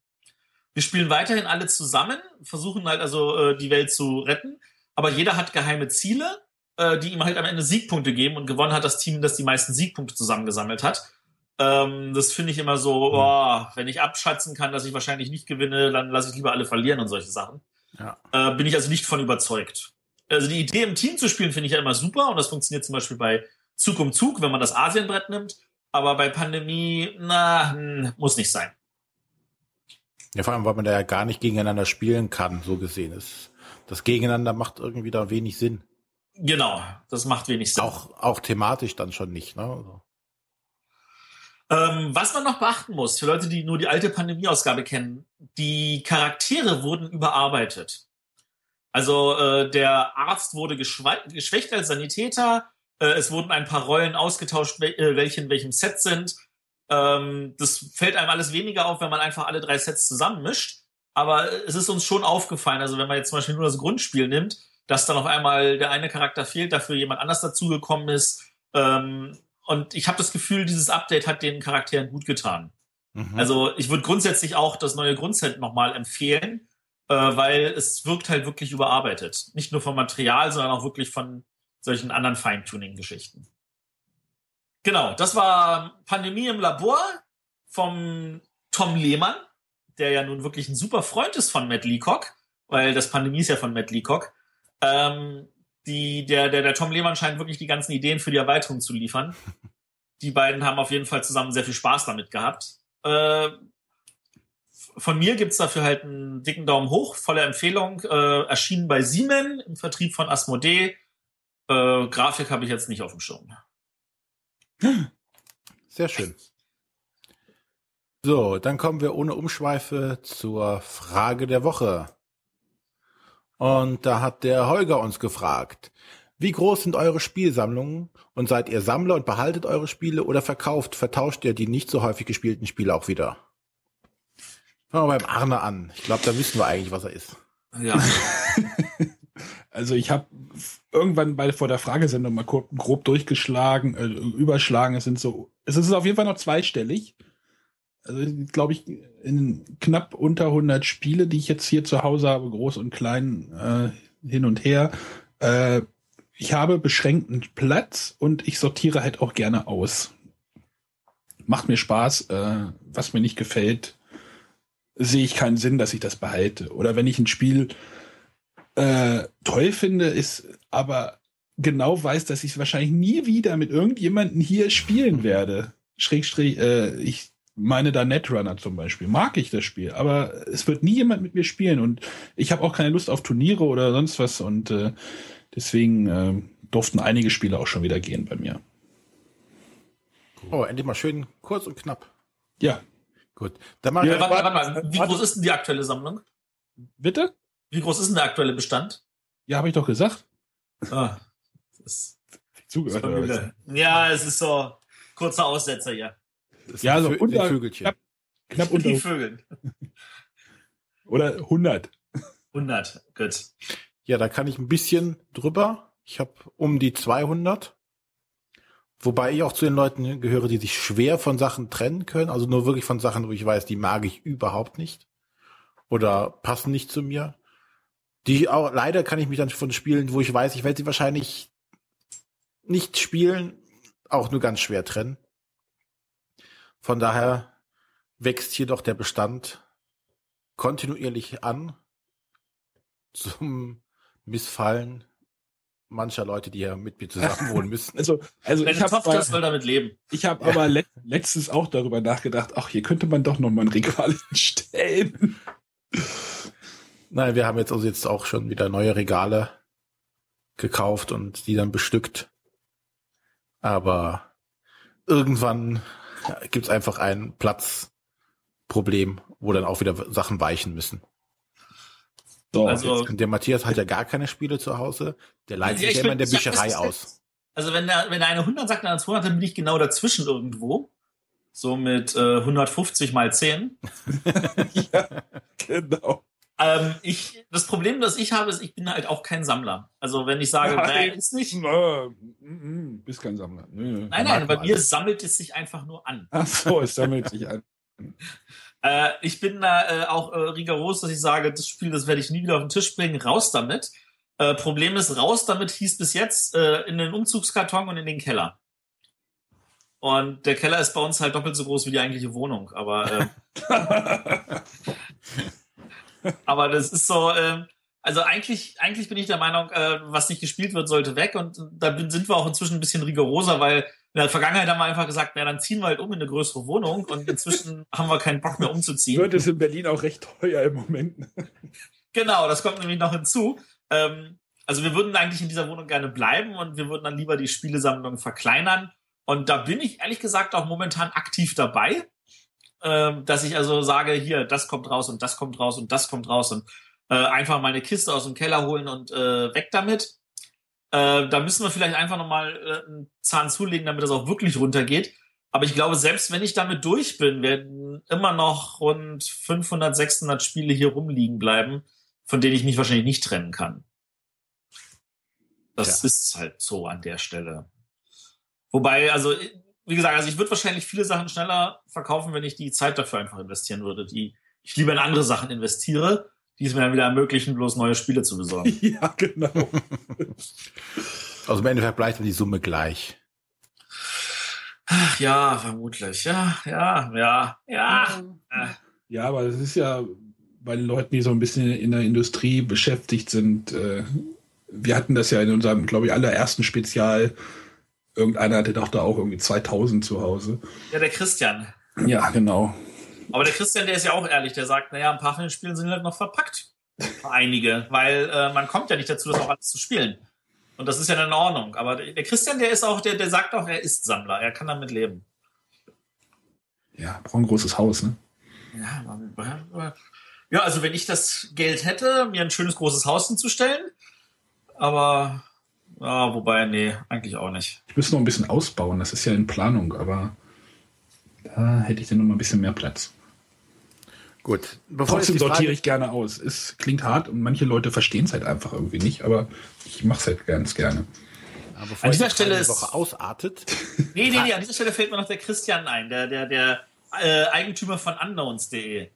Wir spielen weiterhin alle zusammen, versuchen halt also äh, die Welt zu retten, aber jeder hat geheime Ziele, äh, die ihm halt am Ende Siegpunkte geben und gewonnen hat das Team, das die meisten Siegpunkte zusammengesammelt hat. Ähm, das finde ich immer so, oh, wenn ich abschätzen kann, dass ich wahrscheinlich nicht gewinne, dann lasse ich lieber alle verlieren und solche Sachen. Ja. Äh, bin ich also nicht von überzeugt. Also die Idee im Team zu spielen finde ich ja immer super und das funktioniert zum Beispiel bei Zug um Zug, wenn man das Asienbrett nimmt. Aber bei Pandemie, na, hm, muss nicht sein. Ja, vor allem, weil man da ja gar nicht gegeneinander spielen kann, so gesehen ist. Das Gegeneinander macht irgendwie da wenig Sinn. Genau, das macht wenig Sinn. Auch, auch thematisch dann schon nicht, ne? Also. Ähm, was man noch beachten muss, für Leute, die nur die alte Pandemie-Ausgabe kennen, die Charaktere wurden überarbeitet. Also äh, der Arzt wurde geschwächt als Sanitäter, äh, es wurden ein paar Rollen ausgetauscht, wel äh, welche in welchem Set sind. Ähm, das fällt einem alles weniger auf, wenn man einfach alle drei Sets zusammenmischt. Aber es ist uns schon aufgefallen, also wenn man jetzt zum Beispiel nur das Grundspiel nimmt, dass dann auf einmal der eine Charakter fehlt, dafür jemand anders dazugekommen ist. Ähm, und ich habe das Gefühl, dieses Update hat den Charakteren gut getan. Mhm. Also ich würde grundsätzlich auch das neue Grundset nochmal empfehlen, äh, weil es wirkt halt wirklich überarbeitet. Nicht nur vom Material, sondern auch wirklich von solchen anderen Feintuning-Geschichten. Genau, das war Pandemie im Labor vom Tom Lehmann, der ja nun wirklich ein super Freund ist von Matt Leacock, weil das Pandemie ist ja von Matt Leacock. Ähm, die, der, der, der Tom Lehmann scheint wirklich die ganzen Ideen für die Erweiterung zu liefern. Die beiden haben auf jeden Fall zusammen sehr viel Spaß damit gehabt. Äh, von mir gibt's dafür halt einen dicken Daumen hoch, volle Empfehlung. Äh, erschienen bei Siemen im Vertrieb von Asmodee. Äh, Grafik habe ich jetzt nicht auf dem Schirm. Sehr schön. So, dann kommen wir ohne Umschweife zur Frage der Woche. Und da hat der Holger uns gefragt, wie groß sind eure Spielsammlungen und seid ihr Sammler und behaltet eure Spiele oder verkauft, vertauscht ihr die nicht so häufig gespielten Spiele auch wieder? Fangen wir beim Arne an. Ich glaube, da wissen wir eigentlich, was er ist. Ja. also ich habe irgendwann bei vor der Fragesendung mal grob, grob durchgeschlagen, äh, überschlagen. Es sind so, es ist auf jeden Fall noch zweistellig also glaube ich, in knapp unter 100 Spiele, die ich jetzt hier zu Hause habe, groß und klein, äh, hin und her. Äh, ich habe beschränkten Platz und ich sortiere halt auch gerne aus. Macht mir Spaß. Äh, was mir nicht gefällt, sehe ich keinen Sinn, dass ich das behalte. Oder wenn ich ein Spiel äh, toll finde, ist aber genau weiß, dass ich es wahrscheinlich nie wieder mit irgendjemandem hier spielen werde. Schrägstrich, äh, ich meine da Netrunner zum Beispiel. Mag ich das Spiel, aber es wird nie jemand mit mir spielen und ich habe auch keine Lust auf Turniere oder sonst was und äh, deswegen äh, durften einige Spiele auch schon wieder gehen bei mir. Oh, endlich mal schön kurz und knapp. Ja. Gut. Dann mal, ja, warte, warte, warte, Wie groß ist denn die aktuelle Sammlung? Bitte? Wie groß ist denn der aktuelle Bestand? Ja, habe ich doch gesagt. Ah, das ist zugehört. Ja, es ist so kurzer Aussetzer hier ja, also unter, Vögelchen. Knapp, knapp unter. Die Vögel. Oder 100. 100, gut. Ja, da kann ich ein bisschen drüber. Ich habe um die 200. Wobei ich auch zu den Leuten gehöre, die sich schwer von Sachen trennen können. Also nur wirklich von Sachen, wo ich weiß, die mag ich überhaupt nicht. Oder passen nicht zu mir. Die auch, leider kann ich mich dann von Spielen, wo ich weiß, ich werde sie wahrscheinlich nicht spielen, auch nur ganz schwer trennen. Von daher wächst hier doch der Bestand kontinuierlich an zum Missfallen mancher Leute, die ja mit mir zusammen wohnen müssen. Also, also ich habe soll damit leben. Ich habe ja. aber le letztens auch darüber nachgedacht, ach, hier könnte man doch noch mal ein Regal stellen. Nein, wir haben jetzt also jetzt auch schon wieder neue Regale gekauft und die dann bestückt. Aber irgendwann gibt es einfach ein Platzproblem, wo dann auch wieder Sachen weichen müssen. So, also, der Matthias hat ja gar keine Spiele zu Hause. Der leitet sich ja immer in der Bücherei aus. Also wenn der, wenn der eine 100 sagt, dann 200, dann bin ich genau dazwischen irgendwo. So mit äh, 150 mal 10. ja, genau. Ähm, ich, das Problem, das ich habe, ist, ich bin halt auch kein Sammler. Also wenn ich sage, nein, ist nicht. Nö, bist kein Sammler. Nö, nein, nein, bei mir sammelt es sich einfach nur an. Ach so, es sammelt sich an. äh, ich bin da äh, auch äh, rigoros, dass ich sage, das Spiel, das werde ich nie wieder auf den Tisch bringen, raus damit. Äh, Problem ist, raus damit hieß bis jetzt äh, in den Umzugskarton und in den Keller. Und der Keller ist bei uns halt doppelt so groß wie die eigentliche Wohnung. Aber, äh, aber das ist so, äh, also eigentlich, eigentlich bin ich der Meinung, äh, was nicht gespielt wird, sollte weg. Und da sind wir auch inzwischen ein bisschen rigoroser, weil in der Vergangenheit haben wir einfach gesagt, na, dann ziehen wir halt um in eine größere Wohnung und inzwischen haben wir keinen Bock mehr umzuziehen. Wird es in Berlin auch recht teuer im Moment. genau, das kommt nämlich noch hinzu. Ähm, also wir würden eigentlich in dieser Wohnung gerne bleiben und wir würden dann lieber die Spielesammlung verkleinern. Und da bin ich ehrlich gesagt auch momentan aktiv dabei, ähm, dass ich also sage, hier, das kommt raus und das kommt raus und das kommt raus und äh, einfach meine Kiste aus dem Keller holen und äh, weg damit. Äh, da müssen wir vielleicht einfach nochmal äh, einen Zahn zulegen, damit das auch wirklich runtergeht. Aber ich glaube, selbst wenn ich damit durch bin, werden immer noch rund 500, 600 Spiele hier rumliegen bleiben, von denen ich mich wahrscheinlich nicht trennen kann. Das ja. ist halt so an der Stelle. Wobei, also, wie gesagt, also ich würde wahrscheinlich viele Sachen schneller verkaufen, wenn ich die Zeit dafür einfach investieren würde, die ich lieber in andere Sachen investiere, die es mir dann wieder ermöglichen, bloß neue Spiele zu besorgen. ja, genau. also im Endeffekt bleibt die Summe gleich. Ach, ja, vermutlich. Ja, ja, ja, ja. Ja, aber das ist ja bei den Leuten, die so ein bisschen in der Industrie beschäftigt sind, äh, wir hatten das ja in unserem, glaube ich, allerersten Spezial. Irgendeiner hatte doch da auch irgendwie 2000 zu Hause. Ja, der Christian. Ja, genau. Aber der Christian, der ist ja auch ehrlich, der sagt, naja, ein paar von den Spielen sind halt noch verpackt. Einige, weil äh, man kommt ja nicht dazu, das auch alles zu spielen. Und das ist ja dann in Ordnung. Aber der Christian, der ist auch, der, der sagt auch, er ist Sammler, er kann damit leben. Ja, braucht ein großes Haus, ne? Ja, man, ja, also wenn ich das Geld hätte, mir ein schönes großes Haus hinzustellen, aber ja, wobei, nee, eigentlich auch nicht. Ich müsste noch ein bisschen ausbauen, das ist ja in Planung, aber da hätte ich dann noch mal ein bisschen mehr Platz. Gut. Bevor Trotzdem sortiere ich gerne aus. Es klingt hart und manche Leute verstehen es halt einfach irgendwie nicht, aber ich mache es halt ganz gerne. Aber an dieser Stelle ist Woche ausartet. nee, nee, nee, an dieser Stelle fällt mir noch der Christian ein, der, der, der äh, Eigentümer von unknowns.de.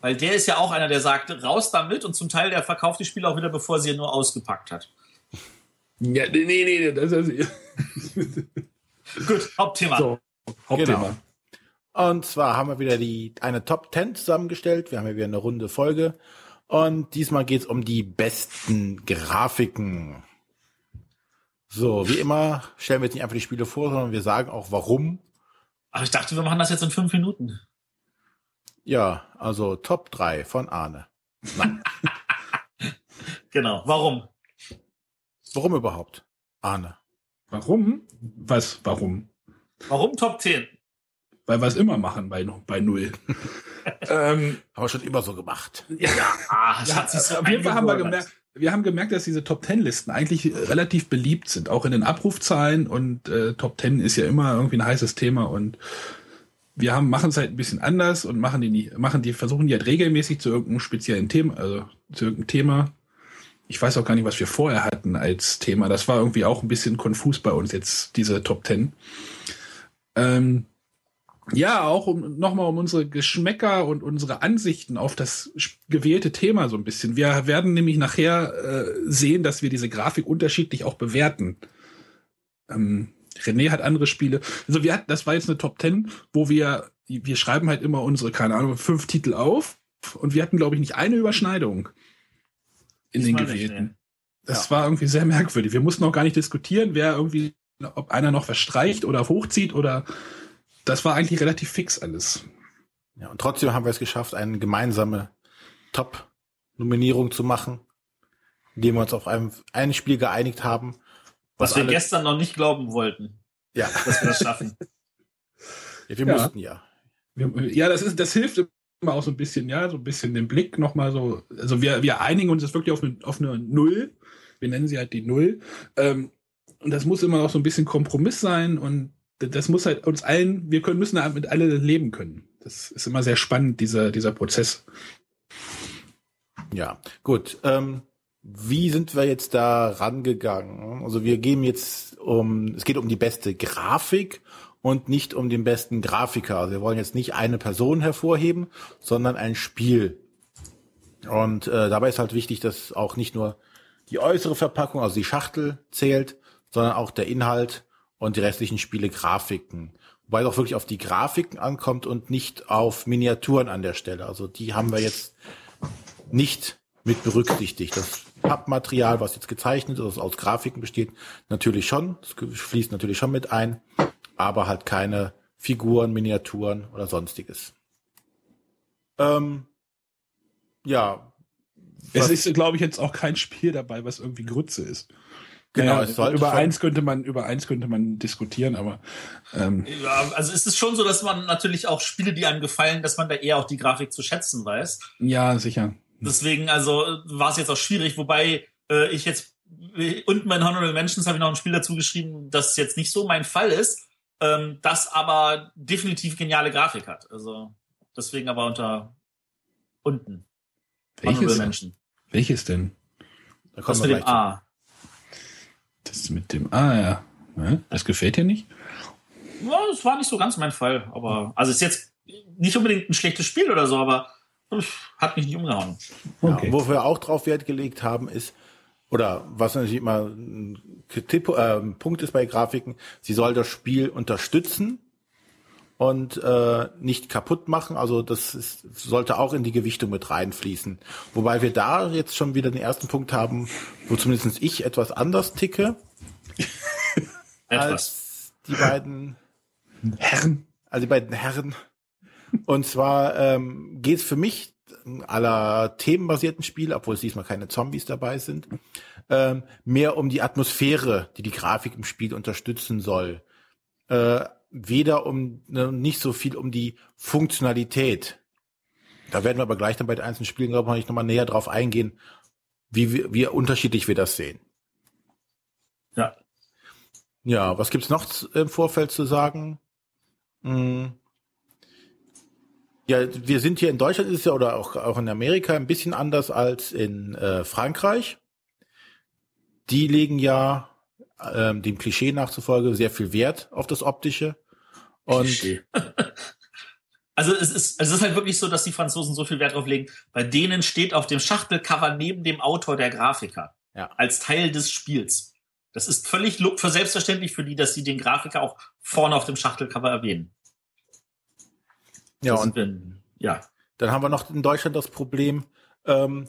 Weil der ist ja auch einer, der sagt, raus damit und zum Teil der verkauft die Spiele auch wieder, bevor sie nur ausgepackt hat. Ja, nee, nee, nee. Das ist Gut, Hauptthema. So, Hauptthema. Genau. Und zwar haben wir wieder die eine Top 10 zusammengestellt. Wir haben ja wieder eine runde Folge. Und diesmal geht es um die besten Grafiken. So, wie immer stellen wir jetzt nicht einfach die Spiele vor, sondern wir sagen auch warum. Ach, ich dachte, wir machen das jetzt in fünf Minuten. Ja, also Top 3 von Arne. genau. Warum? Warum überhaupt? Arne. Warum? Was? Warum? Warum Top 10? Weil wir es immer machen bei, bei Null. ähm, haben wir schon immer so gemacht. Ja, ah, ja so auf jeden Fall haben wir gemerkt, wir haben gemerkt, dass diese Top 10 Listen eigentlich relativ beliebt sind, auch in den Abrufzahlen und äh, Top 10 ist ja immer irgendwie ein heißes Thema und wir haben, machen es halt ein bisschen anders und machen die, machen die, versuchen die halt regelmäßig zu irgendeinem speziellen Thema, also zu irgendeinem Thema. Ich weiß auch gar nicht, was wir vorher hatten als Thema. Das war irgendwie auch ein bisschen konfus bei uns jetzt, diese Top Ten. Ähm, ja, auch um nochmal um unsere Geschmäcker und unsere Ansichten auf das gewählte Thema so ein bisschen. Wir werden nämlich nachher äh, sehen, dass wir diese Grafik unterschiedlich auch bewerten. Ähm, René hat andere Spiele. Also wir hatten, das war jetzt eine Top 10, wo wir, wir schreiben halt immer unsere, keine Ahnung, fünf Titel auf und wir hatten, glaube ich, nicht eine Überschneidung in den gewählten. Das ja. war irgendwie sehr merkwürdig. Wir mussten auch gar nicht diskutieren, wer irgendwie, ob einer noch verstreicht oder hochzieht oder das war eigentlich relativ fix alles. Ja, und trotzdem haben wir es geschafft, eine gemeinsame Top-Nominierung zu machen, indem wir uns auf einem, ein Spiel geeinigt haben was wir gestern noch nicht glauben wollten. Ja. Dass wir das schaffen. Ja, wir ja. mussten ja. Ja, das ist, das hilft immer auch so ein bisschen, ja, so ein bisschen den Blick nochmal so. Also wir, wir einigen uns jetzt wirklich auf eine, auf eine Null. Wir nennen sie halt die Null. Ähm, und das muss immer auch so ein bisschen Kompromiss sein und das muss halt uns allen, wir können, müssen mit alle leben können. Das ist immer sehr spannend, dieser, dieser Prozess. Ja, gut. Ähm, wie sind wir jetzt da rangegangen? Also wir gehen jetzt um, es geht um die beste Grafik und nicht um den besten Grafiker. Also wir wollen jetzt nicht eine Person hervorheben, sondern ein Spiel. Und äh, dabei ist halt wichtig, dass auch nicht nur die äußere Verpackung, also die Schachtel zählt, sondern auch der Inhalt und die restlichen Spiele Grafiken. Wobei es auch wirklich auf die Grafiken ankommt und nicht auf Miniaturen an der Stelle. Also die haben wir jetzt nicht mit berücksichtigt. Das Pappmaterial, was jetzt gezeichnet ist, aus Grafiken besteht, natürlich schon. Das fließt natürlich schon mit ein, aber halt keine Figuren, Miniaturen oder sonstiges. Ähm, ja. Es ist, glaube ich, jetzt auch kein Spiel dabei, was irgendwie Grütze ist. Genau, naja, es sollte über eins könnte man über eins könnte man diskutieren, aber ähm, ja, also ist es schon so, dass man natürlich auch Spiele, die einem gefallen, dass man da eher auch die Grafik zu schätzen weiß. Ja, sicher. Deswegen also war es jetzt auch schwierig, wobei äh, ich jetzt unten bei Honorable Mentions habe ich noch ein Spiel dazu geschrieben, das jetzt nicht so mein Fall ist, ähm, das aber definitiv geniale Grafik hat. Also deswegen aber unter unten. Welches? Honorable Mention. Welches denn? Da kommt mit dem A. Das mit dem, ah ja. Das gefällt dir nicht? Ja, das war nicht so ganz mein Fall. Aber, also ist jetzt nicht unbedingt ein schlechtes Spiel oder so, aber hat mich nicht umgehauen. Okay. Ja, wo wir auch drauf Wert gelegt haben, ist, oder was natürlich immer ein Tipp, äh, Punkt ist bei Grafiken, sie soll das Spiel unterstützen und äh, nicht kaputt machen. Also das ist, sollte auch in die Gewichtung mit reinfließen. Wobei wir da jetzt schon wieder den ersten Punkt haben, wo zumindest ich etwas anders ticke als die beiden Herren. Also die beiden Herren. Und zwar ähm, geht es für mich aller themenbasierten Spiele, obwohl es diesmal keine Zombies dabei sind, ähm, mehr um die Atmosphäre, die die Grafik im Spiel unterstützen soll. Äh, weder um ne, nicht so viel um die Funktionalität. Da werden wir aber gleich dann bei den einzelnen Spielen, glaube ich, noch mal näher drauf eingehen, wie, wie, wie unterschiedlich wir das sehen. Ja. Ja, was gibt's noch im Vorfeld zu sagen? Hm. Ja, wir sind hier in Deutschland ist es ja oder auch, auch in Amerika ein bisschen anders als in äh, Frankreich. Die legen ja ähm, dem Klischee nachzufolge sehr viel Wert auf das Optische. Und also es ist, es ist halt wirklich so, dass die Franzosen so viel Wert drauf legen. Bei denen steht auf dem Schachtelcover neben dem Autor der Grafiker. Ja. Als Teil des Spiels. Das ist völlig für selbstverständlich für die, dass sie den Grafiker auch vorne auf dem Schachtelcover erwähnen. Ja, und wir, ja. Dann haben wir noch in Deutschland das Problem, ähm,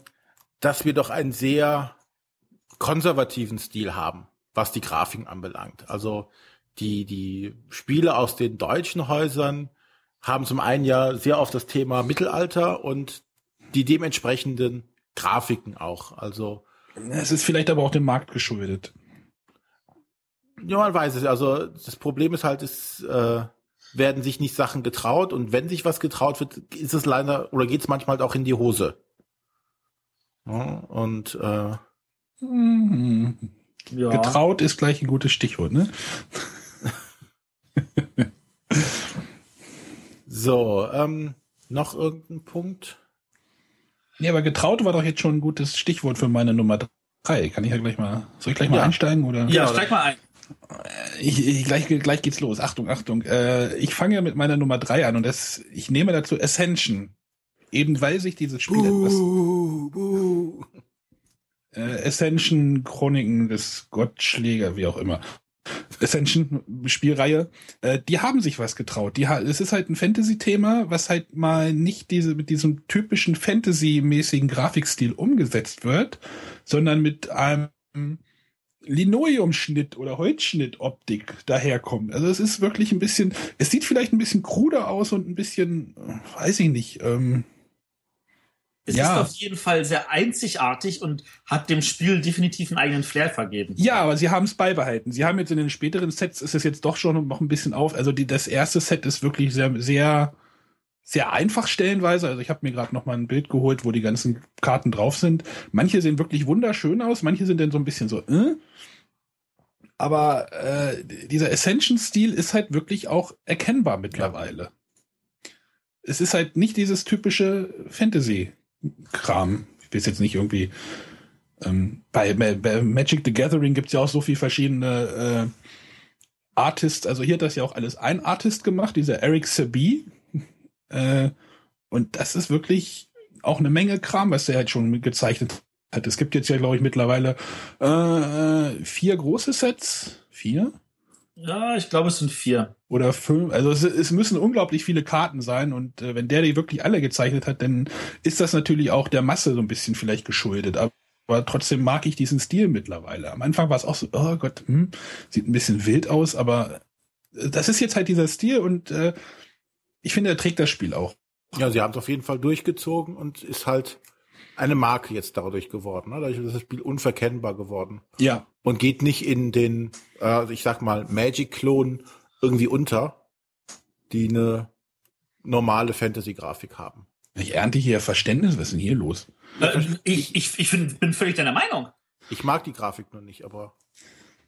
dass wir doch einen sehr konservativen Stil haben, was die Grafiken anbelangt. Also die, die Spiele aus den deutschen Häusern haben zum einen ja sehr oft das Thema Mittelalter und die dementsprechenden Grafiken auch. Also es ist vielleicht aber auch dem Markt geschuldet. Ja, man weiß es. Also das Problem ist halt, es äh, werden sich nicht Sachen getraut und wenn sich was getraut wird, ist es leider oder geht es manchmal auch in die Hose. Ja, und äh, mhm. ja. getraut ist gleich ein gutes Stichwort, ne? so, ähm, noch irgendein Punkt? Ja, aber getraut war doch jetzt schon ein gutes Stichwort für meine Nummer drei. Kann ich ja gleich mal, soll ich gleich mal ja. einsteigen oder? Ja, steig mal ein. Ich, ich, gleich, gleich geht's los. Achtung, Achtung. Äh, ich fange mit meiner Nummer drei an und das, ich nehme dazu Ascension. Eben weil sich dieses Spiel buh, etwas. Buh. Äh, Ascension Chroniken des Gottschläger, wie auch immer. Ascension-Spielreihe, äh, die haben sich was getraut. Die, es ist halt ein Fantasy-Thema, was halt mal nicht diese, mit diesem typischen Fantasy-mäßigen Grafikstil umgesetzt wird, sondern mit einem Linoleumschnitt oder Holzschnitt-Optik daherkommt. Also es ist wirklich ein bisschen, es sieht vielleicht ein bisschen kruder aus und ein bisschen, weiß ich nicht, ähm, Es Ja. ist auf jeden Fall sehr einzigartig und hat dem Spiel definitiv einen eigenen Flair vergeben. Ja, aber sie haben es beibehalten. Sie haben jetzt in den späteren Sets ist es jetzt doch schon noch ein bisschen auf. Also die, das erste Set ist wirklich sehr, sehr, sehr einfach stellenweise. Also ich habe mir gerade noch mal ein Bild geholt, wo die ganzen Karten drauf sind. Manche sehen wirklich wunderschön aus, manche sind dann so ein bisschen so. Äh? Aber äh, dieser Ascension-Stil ist halt wirklich auch erkennbar mittlerweile. Es ist halt nicht dieses typische Fantasy-Kram. Ich weiß jetzt nicht irgendwie. Ähm, bei, bei, Magic the Gathering gibt's ja auch so viel verschiedene äh, Artists. Also hier hat das ja auch alles ein Artist gemacht, dieser Eric Sabi. Äh, und das ist wirklich auch eine Menge Kram, was er halt schon gezeichnet hat. Es gibt jetzt ja, glaube ich, mittlerweile äh, vier große Sets. Vier? Ja, ich glaube, es sind vier. Oder fünf. Also es, es müssen unglaublich viele Karten sein und äh, wenn der die wirklich alle gezeichnet hat, dann ist das natürlich auch der Masse so ein bisschen vielleicht geschuldet. Aber, aber trotzdem mag ich diesen Stil mittlerweile. Am Anfang war es auch so, oh Gott, hm, sieht ein bisschen wild aus, aber äh, das ist jetzt halt dieser Stil und äh, ich finde, er trägt das Spiel auch. Ja, sie haben es auf jeden Fall durchgezogen und ist halt eine Marke jetzt dadurch geworden. Ne? Dadurch ist das Spiel unverkennbar geworden Ja. und geht nicht in den, äh, ich sag mal, Magic-Klon irgendwie unter, die eine normale Fantasy-Grafik haben. Ich ernte hier Verständnis. Was ist denn hier los? Äh, ich ich, ich find, bin völlig deiner Meinung. Ich mag die Grafik nur nicht, aber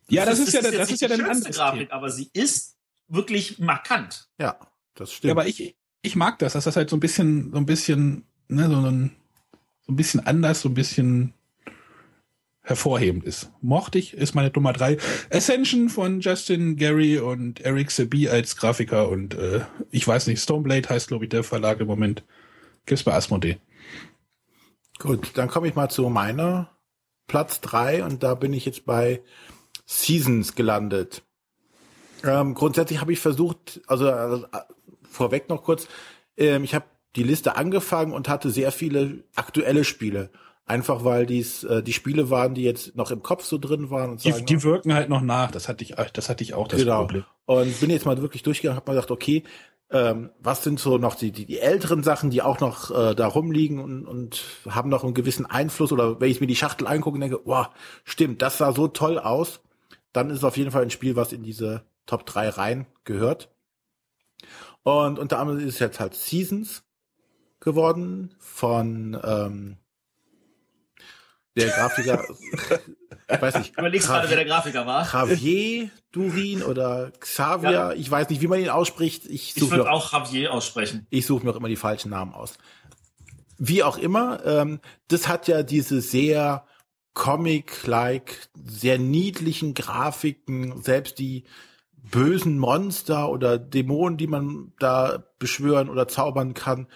Ja, das Es ist ja, jetzt das ist nicht ja die dann anderes Grafik, Stil. aber sie ist wirklich markant. ja, das Ja, stimmt. aber ich, ich mag das, dass das halt so ein bisschen, so ein bisschen, ne, so ein, so ein bisschen anders, so ein bisschen hervorhebend ist. Mochte ich, ist meine Nummer drei. Ascension von Justin Gary und Eric Sabi als Grafiker und äh, ich weiß nicht, Stoneblade heißt, glaube ich, der Verlag im Moment. Gibt's bei Asmodee. Gut, dann komme ich mal zu meiner Platz drei und da bin ich jetzt bei Seasons gelandet. Ähm, grundsätzlich habe ich versucht, also äh, vorweg noch kurz, ähm, ich habe die Liste angefangen und hatte sehr viele aktuelle Spiele. Einfach weil dies äh, die Spiele waren, die jetzt noch im Kopf so drin waren und Die, sagen, die wirken halt noch nach. Das hatte ich, das hatte ich auch das genau. Problem. Und bin jetzt mal wirklich durchgegangen, habe mal gedacht, okay, ähm, was sind so noch die, die, die älteren Sachen, die auch noch äh, da rumliegen und, und haben noch einen gewissen Einfluss oder wenn ich mir die Schachtel angucke und denke, wow, stimmt, das sah so toll aus, dann ist es auf jeden Fall ein Spiel, was in diese Top 3 rein gehört. Und unter anderem ist es jetzt halt Seasons geworden von ähm, der Grafiker, ich weiß nicht, Überlegst gerade, wer der Grafiker war. Javier Durin oder Xavier, Ja. ich weiß nicht, wie man ihn ausspricht. Ich Ich suche würde mir, auch Javier aussprechen. ich suche mir auch immer die falschen Namen aus. Wie auch immer, ähm, das hat ja diese sehr Comic-like, sehr niedlichen Grafiken, selbst die bösen Monster oder Dämonen, die man da beschwören oder zaubern kann,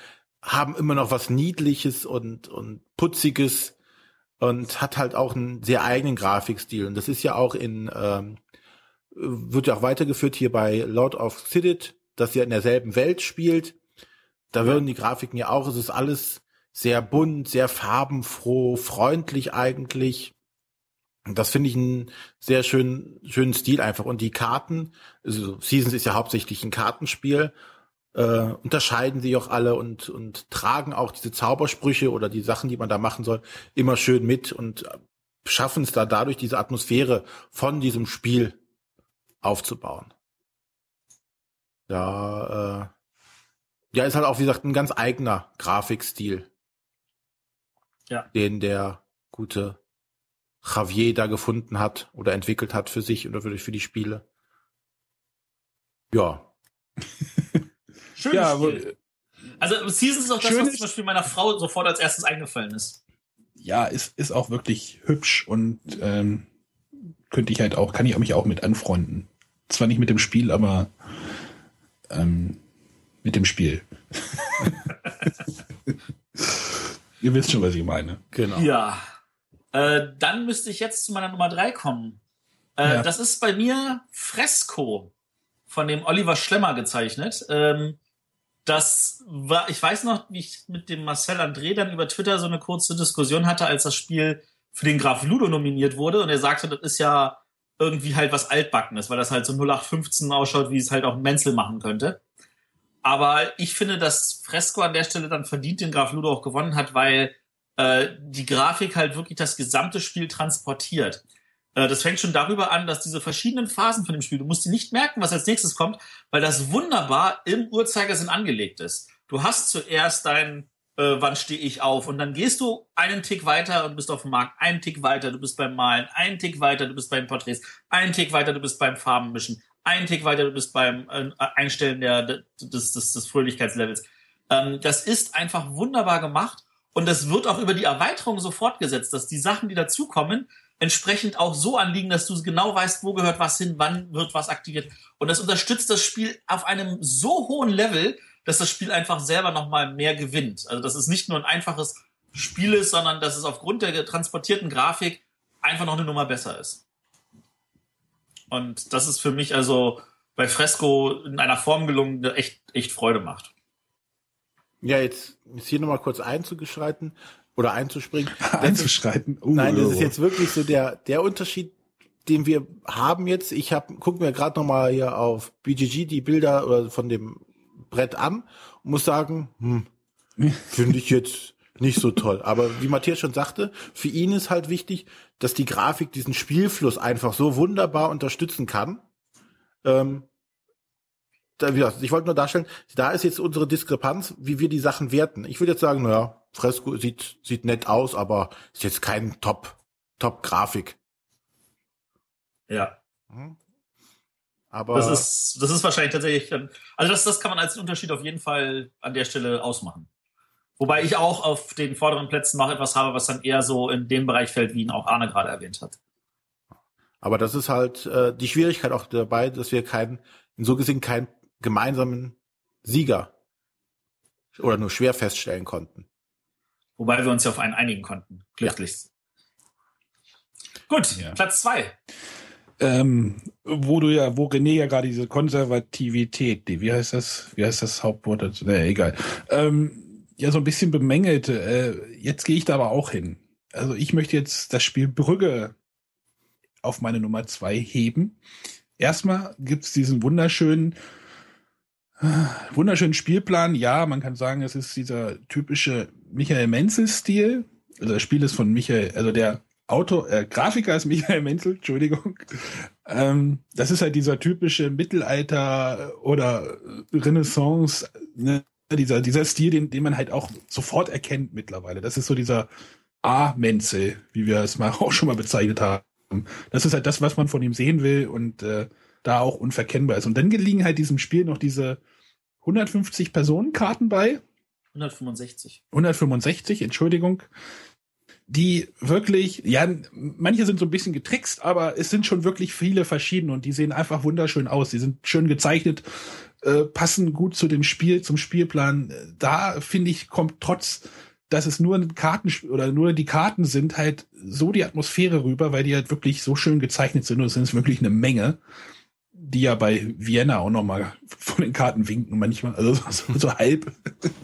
haben immer noch was Niedliches und, und Putziges und hat halt auch einen sehr eigenen Grafikstil. Und das ist ja auch in, ähm, wird ja auch weitergeführt hier bei Lord of Sidit, das ja in derselben Welt spielt. Da würden die Grafiken ja auch, es ist alles sehr bunt, sehr farbenfroh, freundlich eigentlich. Und das finde ich einen sehr schönen, schönen Stil einfach. Und die Karten, also Seasons ist ja hauptsächlich ein Kartenspiel, äh, unterscheiden sie auch alle und, und tragen auch diese Zaubersprüche oder die Sachen, die man da machen soll, immer schön mit und schaffen es da dadurch, diese Atmosphäre von diesem Spiel aufzubauen. Ja, äh, ja, ist halt auch, wie gesagt, ein ganz eigener Grafikstil. Ja. Den der gute Javier da gefunden hat oder entwickelt hat für sich oder für, für die Spiele. Ja. Schönes Ja, Spiel. Also Seasons ist auch das, Schön was zum Beispiel meiner Frau sofort als erstes eingefallen ist. ja, ist, ist auch wirklich hübsch und ähm, könnte ich halt auch, kann ich mich auch mit anfreunden. Zwar nicht mit dem Spiel, aber ähm, mit dem Spiel. Ihr wisst schon, was ich meine. Genau. Ja. Äh, dann müsste ich jetzt zu meiner Nummer drei kommen. Äh, Ja. Das ist bei mir Fresco von dem Oliver Schlemmer gezeichnet. Ähm, das war, ich weiß noch, wie ich mit dem Marcel André dann über Twitter so eine kurze Diskussion hatte, als das Spiel für den Graf Ludo nominiert wurde und er sagte, das ist ja irgendwie halt was Altbackenes, weil das halt so 0815 ausschaut, wie es halt auch Menzel machen könnte. Aber ich finde, dass Fresco an der Stelle dann verdient den Graf Ludo auch gewonnen hat, weil äh, die Grafik halt wirklich das gesamte Spiel transportiert. Äh, das fängt schon darüber an, dass diese verschiedenen Phasen von dem Spiel, du musst die nicht merken, was als nächstes kommt, weil das wunderbar im Uhrzeigersinn angelegt ist. Du hast zuerst dein, äh, wann stehe ich auf? Und dann gehst du einen Tick weiter und bist auf dem Markt, einen Tick weiter, du bist beim Malen, einen Tick weiter, du bist beim Porträts, einen Tick weiter, du bist beim Farbenmischen, einen Tick weiter, du bist beim äh, Einstellen der, des, des, des Fröhlichkeitslevels. Ähm, das ist einfach wunderbar gemacht und das wird auch über die Erweiterung so fortgesetzt, dass die Sachen, die dazukommen, entsprechend auch so anliegen, dass du genau weißt, wo gehört was hin, wann wird was aktiviert. Und das unterstützt das Spiel auf einem so hohen Level, dass das Spiel einfach selber nochmal mehr gewinnt. Also dass es nicht nur ein einfaches Spiel ist, sondern dass es aufgrund der transportierten Grafik einfach noch eine Nummer besser ist. Und das ist für mich also bei Fresco in einer Form gelungen, der echt, echt Freude macht. Ja, jetzt ist hier nochmal kurz einzugeschreiten oder einzuspringen. einzuschreiten. Uh, nein, das ist jetzt wirklich so der der Unterschied, den wir haben jetzt. Ich habe guck mir gerade nochmal hier auf BGG die Bilder oder von dem Brett an und muss sagen, hm, finde ich jetzt nicht so toll. Aber wie Matthias schon sagte, für ihn ist halt wichtig, dass die Grafik diesen Spielfluss einfach so wunderbar unterstützen kann. Ähm, da, ich wollte nur darstellen, da ist jetzt unsere Diskrepanz, wie wir die Sachen werten. Ich würde jetzt sagen, naja, Fresco sieht, sieht nett aus, aber ist jetzt kein Top, Top-Grafik. Ja. Mhm. Aber das ist, das ist wahrscheinlich tatsächlich, also das, das kann man als Unterschied auf jeden Fall an der Stelle ausmachen. Wobei ich auch auf den vorderen Plätzen noch etwas habe, was dann eher so in den Bereich fällt, wie ihn auch Arne gerade erwähnt hat. Aber das ist halt äh, die Schwierigkeit auch dabei, dass wir keinen, so gesehen keinen gemeinsamen Sieger oder nur schwer feststellen konnten. Wobei wir uns ja auf einen einigen konnten. Glücklich. Ja. Gut, ja. Platz zwei. Ähm, wo du ja, wo René ja gerade diese Konservativität, die, wie heißt das, wie heißt das Hauptwort dazu? Naja, egal. Ähm, ja, so ein bisschen bemängelte. Äh, jetzt gehe ich da aber auch hin. Also ich möchte jetzt das Spiel Brügge auf meine Nummer zwei heben. Erstmal gibt's diesen wunderschönen Wunderschönen Spielplan. Ja, man kann sagen, es ist dieser typische Michael Menzel-Stil. Also das Spiel ist von Michael, also der Autor, äh, Grafiker ist Michael Menzel, Entschuldigung. Ähm, das ist halt dieser typische Mittelalter oder Renaissance, ne? dieser, dieser Stil, den, den man halt auch sofort erkennt mittlerweile. Das ist so dieser A-Menzel, wie wir es mal auch schon mal bezeichnet haben. Das ist halt das, was man von ihm sehen will und äh, da auch unverkennbar ist. Und dann liegen halt diesem Spiel noch diese 150 Personenkarten bei. 165. 165, Entschuldigung. Die wirklich, ja, manche sind so ein bisschen getrickst, aber es sind schon wirklich viele verschiedene und die sehen einfach wunderschön aus. Die sind schön gezeichnet, äh, passen gut zu dem Spiel, zum Spielplan. Da finde ich, kommt trotz, dass es nur Karten oder nur die Karten sind, halt so die Atmosphäre rüber, weil die halt wirklich so schön gezeichnet sind und es sind wirklich eine Menge die ja bei Vienna auch noch mal von den Karten winken manchmal, also so, so halb.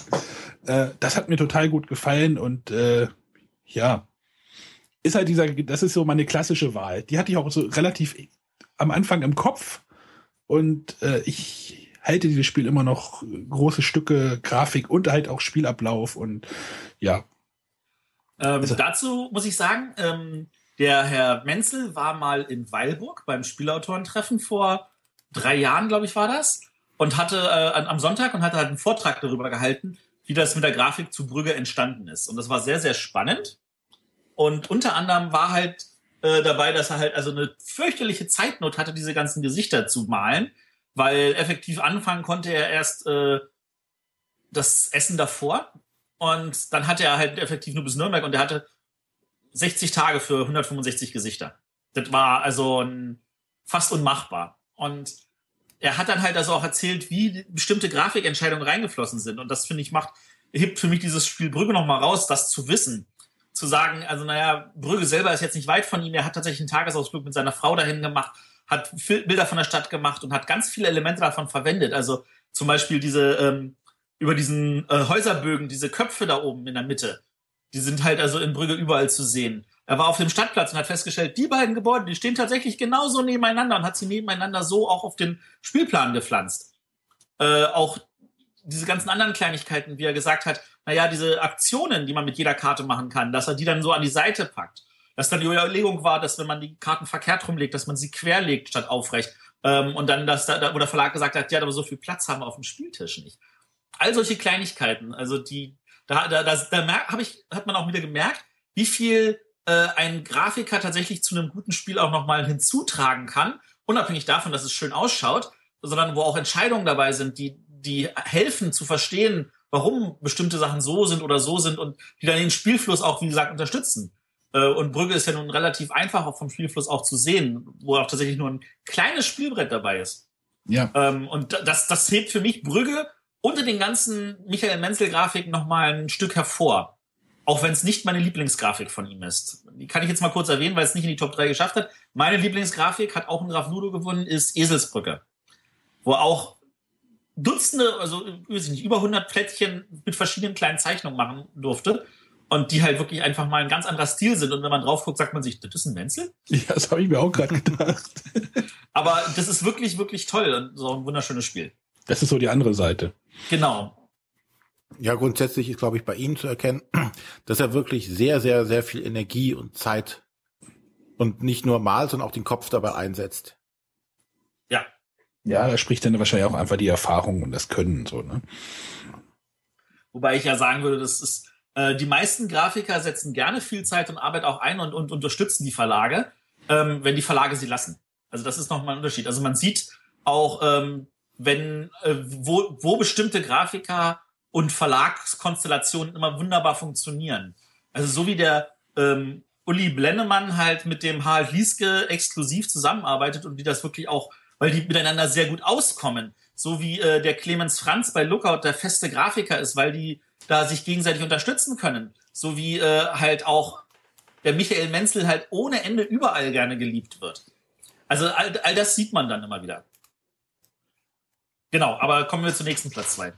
äh, das hat mir total gut gefallen und äh, ja, ist halt dieser, das ist so meine klassische Wahl. Die hatte ich auch so relativ am Anfang im Kopf und äh, ich halte dieses Spiel immer noch große Stücke Grafik und halt auch Spielablauf und ja. Ähm, also, dazu muss ich sagen, ähm, der Herr Menzel war mal in Weilburg beim Spielautorentreffen vor drei Jahren, glaube ich, war das, und hatte äh, am Sonntag und hatte halt einen Vortrag darüber gehalten, wie das mit der Grafik zu Brügge entstanden ist. Und das war sehr, sehr spannend. Und unter anderem war halt äh, dabei, dass er halt also eine fürchterliche Zeitnot hatte, diese ganzen Gesichter zu malen, weil effektiv anfangen konnte er erst äh, das Essen davor. Und dann hatte er halt effektiv nur bis Nürnberg und er hatte 60 Tage für 165 Gesichter. Das war also ein, fast unmachbar. Und er hat dann halt also auch erzählt, wie bestimmte Grafikentscheidungen reingeflossen sind. Und das finde ich macht, hebt für mich dieses Spiel Brügge nochmal raus, das zu wissen. Zu sagen, also naja, Brügge selber ist jetzt nicht weit von ihm, er hat tatsächlich einen Tagesausflug mit seiner Frau dahin gemacht, hat Bilder von der Stadt gemacht und hat ganz viele Elemente davon verwendet. Also zum Beispiel diese, ähm, über diesen äh, Häuserbögen, diese Köpfe da oben in der Mitte die sind halt also in Brügge überall zu sehen. Er war auf dem Stadtplatz und hat festgestellt, die beiden Gebäude, die stehen tatsächlich genauso nebeneinander und hat sie nebeneinander so auch auf den Spielplan gepflanzt. Äh, auch diese ganzen anderen Kleinigkeiten, wie er gesagt hat, naja, diese Aktionen, die man mit jeder Karte machen kann, dass er die dann so an die Seite packt. Dass dann die Überlegung war, dass wenn man die Karten verkehrt rumlegt, dass man sie querlegt statt aufrecht. Ähm, und dann, dass da, wo der Verlag gesagt hat, ja, aber so viel Platz haben wir auf dem Spieltisch nicht. All solche Kleinigkeiten, also die, da, da, da, da hab ich, hat man auch wieder gemerkt, wie viel äh, ein Grafiker tatsächlich zu einem guten Spiel auch nochmal hinzutragen kann, unabhängig davon, dass es schön ausschaut, sondern wo auch Entscheidungen dabei sind, die, die helfen zu verstehen, warum bestimmte Sachen so sind oder so sind und die dann den Spielfluss auch, wie gesagt, unterstützen. Äh, und Brügge ist ja nun relativ einfach auch vom Spielfluss auch zu sehen, wo auch tatsächlich nur ein kleines Spielbrett dabei ist. Ja. Ähm, und das, das hebt für mich Brügge unter den ganzen Michael Menzel-Grafiken nochmal ein Stück hervor. Auch wenn es nicht meine Lieblingsgrafik von ihm ist. Die kann ich jetzt mal kurz erwähnen, weil es nicht in die Top 3 geschafft hat. Meine Lieblingsgrafik hat auch ein Graf Ludo gewonnen, ist Eselsbrücke. Wo auch Dutzende, also weiß nicht, über 100 Plättchen mit verschiedenen kleinen Zeichnungen machen durfte. Und die halt wirklich einfach mal ein ganz anderer Stil sind. Und wenn man drauf guckt, sagt man sich, das ist ein Menzel? Ja, das habe ich mir auch gerade gedacht. Aber das ist wirklich, wirklich toll und so ein wunderschönes Spiel. Das ist so die andere Seite. Genau. Ja, grundsätzlich ist, glaube ich, bei ihm zu erkennen, dass er wirklich sehr, sehr, sehr viel Energie und Zeit und nicht nur malt, sondern auch den Kopf dabei einsetzt. Ja. Ja, da spricht dann wahrscheinlich auch einfach die Erfahrung und das Können so, ne? Wobei ich ja sagen würde, das ist, äh, die meisten Grafiker setzen gerne viel Zeit und Arbeit auch ein und, und unterstützen die Verlage, ähm, wenn die Verlage sie lassen. Also das ist nochmal ein Unterschied. Also man sieht auch, ähm, wenn, äh, wo, wo bestimmte Grafiker und Verlagskonstellationen immer wunderbar funktionieren. Also so wie der ähm, Uli Blennemann halt mit dem Harald Lieske exklusiv zusammenarbeitet und die das wirklich auch, weil die miteinander sehr gut auskommen. So wie äh, der Clemens Franz bei Lookout der feste Grafiker ist, weil die da sich gegenseitig unterstützen können. So wie äh, halt auch der Michael Menzel halt ohne Ende überall gerne geliebt wird. Also all, all das sieht man dann immer wieder. Genau, aber kommen wir zum nächsten Platz zwei.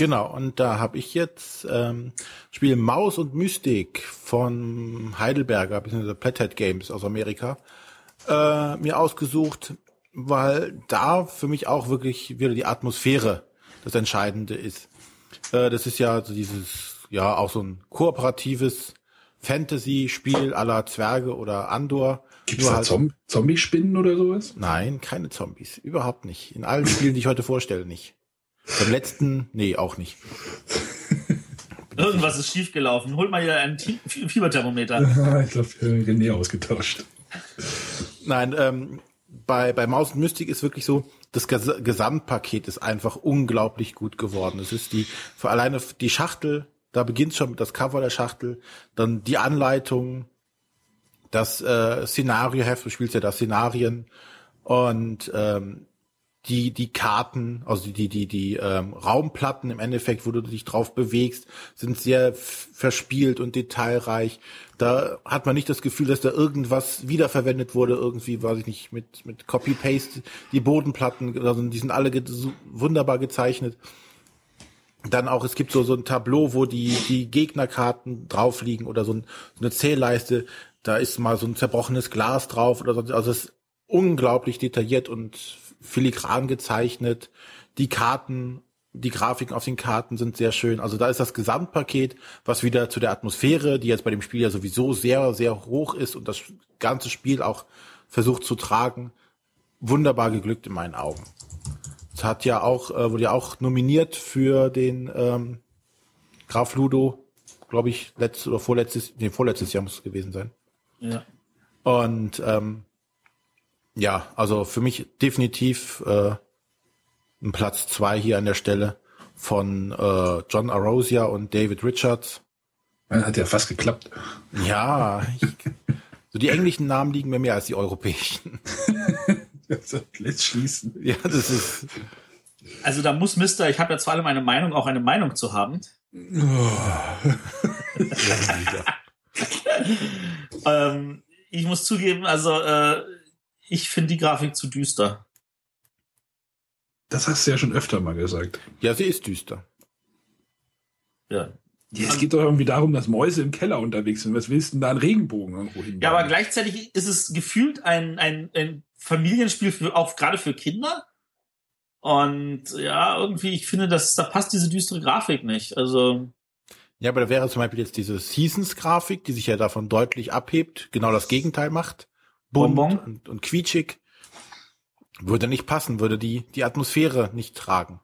Genau, und da habe ich jetzt ähm, Spiel Maus und Mystik von Heidelberger bzw. Plathead Games aus Amerika äh, mir ausgesucht, weil da für mich auch wirklich wieder die Atmosphäre das Entscheidende ist. Äh, das ist ja so dieses, ja, auch so ein kooperatives Fantasy-Spiel aller Zwerge oder Andor. Gibt es da halt Zom Zombie-Spinnen oder sowas? Nein, keine Zombies. Überhaupt nicht. In allen Spielen, die ich heute vorstelle, nicht. Beim letzten, nee, auch nicht. Irgendwas ist schiefgelaufen. Hol mal hier ein Fieberthermometer. ich glaube, René ausgetauscht. Nein, ähm, bei, bei Maus und Mystik ist wirklich so, das Ges Gesamtpaket ist einfach unglaublich gut geworden. Es ist die, für alleine die Schachtel, da beginnt schon mit das Cover der Schachtel, dann die Anleitung, das äh, Szenarioheft, du spielst ja da Szenarien und ähm, die die Karten, also die die die ähm, Raumplatten im Endeffekt, wo du dich drauf bewegst, sind sehr verspielt und detailreich. Da hat man nicht das Gefühl, dass da irgendwas wiederverwendet wurde, irgendwie, weiß ich nicht, mit mit Copy Paste die Bodenplatten, also die sind alle ge wunderbar gezeichnet. Dann auch, es gibt so so ein Tableau, wo die die Gegnerkarten drauf liegen oder so, ein, so eine Zählleiste. Da ist mal so ein zerbrochenes Glas drauf oder so. Also es ist unglaublich detailliert und filigran gezeichnet. Die Karten, die Grafiken auf den Karten sind sehr schön. Also da ist das Gesamtpaket, was wieder zu der Atmosphäre, die jetzt bei dem Spiel ja sowieso sehr, sehr hoch ist und das ganze Spiel auch versucht zu tragen, wunderbar geglückt in meinen Augen. Es hat ja auch, äh, wurde ja auch nominiert für den ähm, Graf Ludo, glaube ich, letztes oder vorletztes, nee, vorletztes Jahr muss es gewesen sein. Ja. Und ähm, ja, also für mich definitiv äh, ein Platz zwei hier an der Stelle von äh, John Arosia und David Richards. Das hat ja fast geklappt. Ja, ich, so die englischen Namen liegen mir mehr als die europäischen. Let's schließen. Ja, das ist. Also da muss Mister, ich habe ja zwar alle meine Meinung, auch eine Meinung zu haben. ähm, ich muss zugeben, also äh, ich finde die Grafik zu düster. Das hast du ja schon öfter mal gesagt. Ja, sie ist düster. Ja. ja es geht doch irgendwie darum, dass Mäuse im Keller unterwegs sind. Was willst du denn da einen Regenbogen irgendwo hin? Ja, aber gleichzeitig ist es gefühlt ein, ein, ein Familienspiel für, auch gerade für Kinder. Und ja, irgendwie, ich finde, dass da passt diese düstere Grafik nicht. Also. Ja, aber da wäre zum Beispiel jetzt diese Seasons-Grafik, die sich ja davon deutlich abhebt, genau das Gegenteil macht. Bunt Bonbon. und, und quietschig. Würde nicht passen, würde die, die Atmosphäre nicht tragen.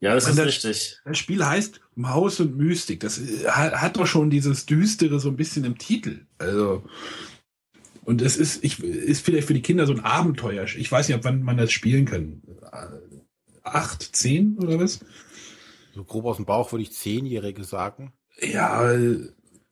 Ja, das ist das- richtig. Das Spiel heißt Maus und Mystik. Das äh, hat, hat doch schon dieses Düstere so ein bisschen im Titel. Also. Und es ist, ich, ist vielleicht für die Kinder so ein Abenteuer. Ich weiß nicht, ab wann man das spielen kann. Äh, Acht, zehn oder was? So grob aus dem Bauch würde ich Zehnjährige sagen. Ja,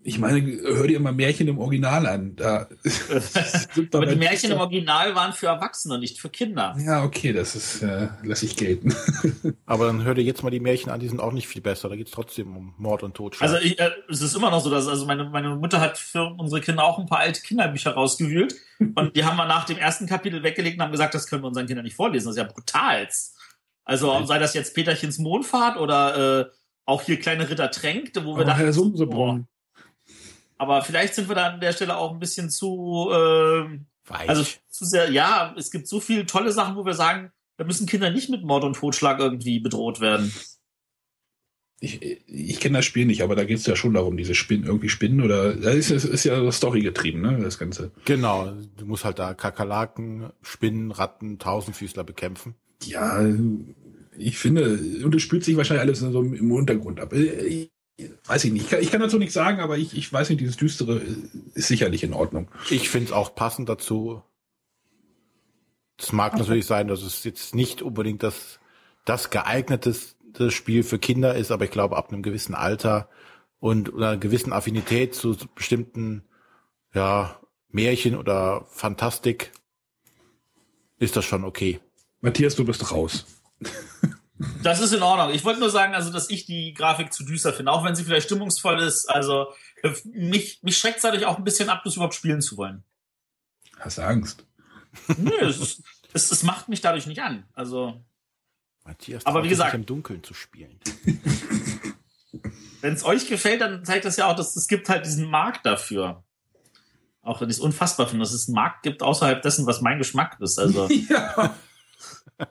ich meine, hör dir mal Märchen im Original an. Da sind Aber die Märchen im Original waren für Erwachsene, nicht für Kinder. Ja, okay, das ist, äh, lass ich gelten. Aber dann hör dir jetzt mal die Märchen an, die sind auch nicht viel besser. Da geht's trotzdem um Mord und Totschlag. Also ich, äh, es ist immer noch so, dass also meine, meine Mutter hat für unsere Kinder auch ein paar alte Kinderbücher rausgewühlt und die haben wir nach dem ersten Kapitel weggelegt und haben gesagt, das können wir unseren Kindern nicht vorlesen. Das ist ja brutal. Also sei das jetzt Peterchens Mondfahrt oder äh, auch hier kleine Ritter Tränk, wo wir Aber dachten, Herr Sumsebrunn, aber vielleicht sind wir da an der Stelle auch ein bisschen zu, äh, Weich. also zu sehr, ja, es gibt so viele tolle Sachen, wo wir sagen, da müssen Kinder nicht mit Mord und Totschlag irgendwie bedroht werden. ich, ich kenne das Spiel nicht, aber da geht es ja schon darum, diese Spinnen, irgendwie Spinnen oder, das ist, ist, ist ja Story getrieben, ne, das Ganze. genau. Du musst halt da Kakerlaken, Spinnen, Ratten, Tausendfüßler bekämpfen. Ja, ich finde, und es spült sich wahrscheinlich alles so im Untergrund ab. Ich, weiß ich nicht, ich kann, ich kann dazu nichts sagen, aber ich, ich weiß nicht, dieses Düstere ist sicherlich in Ordnung. Ich finde es auch passend dazu. Es mag natürlich sein, dass es jetzt nicht unbedingt das, das geeigneteste Spiel für Kinder ist, aber ich glaube, ab einem gewissen Alter und einer gewissen Affinität zu bestimmten, ja, Märchen oder Fantastik ist das schon okay. Matthias, du bist raus. Das ist in Ordnung. Ich wollte nur sagen, also, dass ich die Grafik zu düster finde, auch wenn sie vielleicht stimmungsvoll ist. Also, mich, mich schreckt es dadurch auch ein bisschen ab, das überhaupt spielen zu wollen. Hast du Angst? Nö, es, ist, es, es macht mich dadurch nicht an. Also, Matthias, Aber wie gesagt- im Dunkeln zu spielen. wenn es euch gefällt, dann zeigt das ja auch, dass es gibt halt diesen Markt dafür. Auch wenn ich es unfassbar finde, dass es einen Markt gibt außerhalb dessen, was mein Geschmack ist. Also, ja.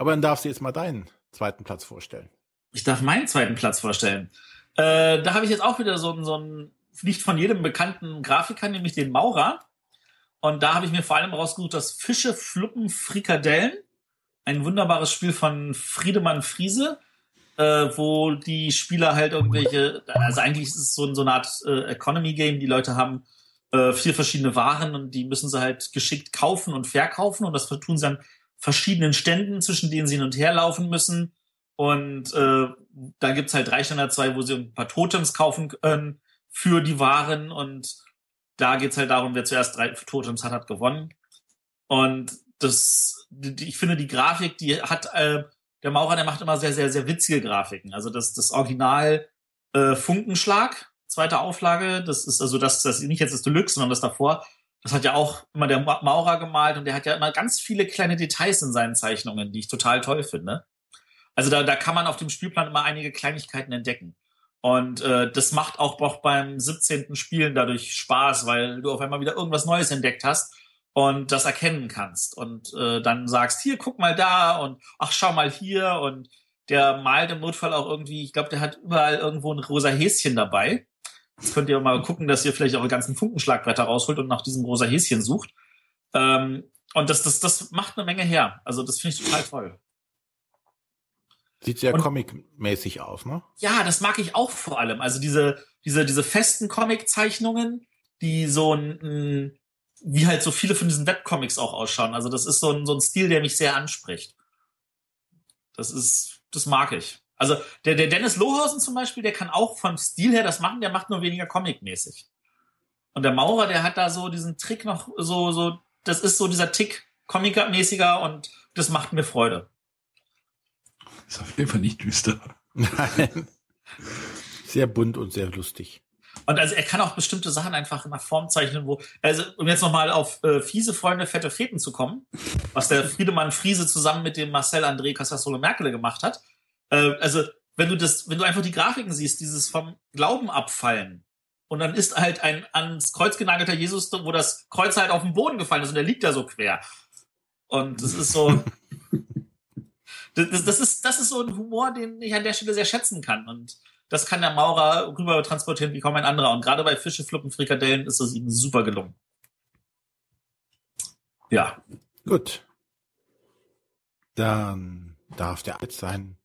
Aber dann darfst du jetzt mal deinen zweiten Platz vorstellen. ich darf meinen zweiten Platz vorstellen. Äh, da habe ich jetzt auch wieder so, so einen, nicht von jedem bekannten Grafiker, nämlich den Maurer. Und da habe ich mir vor allem rausgesucht, das Fische, Fluppen, Frikadellen. Ein wunderbares Spiel von Friedemann Friese, äh, wo die Spieler halt irgendwelche, also eigentlich ist es so, so eine Art äh, Economy-Game. Die Leute haben äh, vier verschiedene Waren und die müssen sie halt geschickt kaufen und verkaufen. Und das tun sie an verschiedenen Ständen, zwischen denen sie hin und her laufen müssen. Und äh, dann gibt's halt drei Standard zwei, wo sie ein paar Totems kaufen können für die Waren. Und da geht's halt darum, wer zuerst drei Totems hat, hat gewonnen. Und das, ich finde, die Grafik, die hat, äh, der Maurer, der macht immer sehr, sehr, sehr witzige Grafiken. Also das, das Original äh, Funkenschlag, zweite Auflage, das ist also das, das nicht jetzt das Deluxe, sondern das davor. Das hat ja auch immer der Ma- Maurer gemalt und der hat ja immer ganz viele kleine Details in seinen Zeichnungen, die ich total toll finde. Also da, da kann man auf dem Spielplan immer einige Kleinigkeiten entdecken. Und äh, das macht auch, auch beim 17. Spielen dadurch Spaß, weil du auf einmal wieder irgendwas Neues entdeckt hast und das erkennen kannst. Und äh, dann sagst, hier, guck mal da und ach, schau mal hier. Und der malt im Notfall auch irgendwie, ich glaube, der hat überall irgendwo ein rosa Häschen dabei. Jetzt könnt ihr mal gucken, dass ihr vielleicht eure ganzen Funkenschlagbretter rausholt und nach diesem rosa Häschen sucht. Ähm, und das, das, das macht eine Menge her. Also das finde ich total toll. Sieht sehr comic-mäßig aus, ne? Ja, das mag ich auch vor allem. Also diese, diese, diese festen Comic-Zeichnungen, die so ein, ein, wie halt so viele von diesen Webcomics auch ausschauen. Also das ist so ein, so ein Stil, der mich sehr anspricht. Das ist, das mag ich. Also der, der Dennis Lohausen zum Beispiel, der kann auch vom Stil her das machen, der macht nur weniger Comic-mäßig. Und der Maurer, der hat da so diesen Trick noch so, so, das ist so dieser Tick Comic-mäßiger und das macht mir Freude. Ist auf jeden Fall nicht düster. Nein. Sehr bunt und sehr lustig. Und also er kann auch bestimmte Sachen einfach nach Form zeichnen, wo, also um jetzt nochmal auf äh, fiese Freunde, fette Feten zu kommen, was der Friedemann Friese zusammen mit dem Marcel André Casassolo Merkele gemacht hat. Äh, also, wenn du das, wenn du einfach die Grafiken siehst, dieses vom Glauben abfallen, und dann ist halt ein ans Kreuz genagelter Jesus, wo das Kreuz halt auf den Boden gefallen ist und der liegt da so quer. Und das ist so, Das, das, ist, das ist so ein Humor, den ich an der Stelle sehr schätzen kann. Und das kann der Maurer rüber transportieren wie kaum ein anderer. Und gerade bei Fische, Fluppen, Frikadellen ist es ihm super gelungen. Ja. Gut. Dann darf der jetzt seinen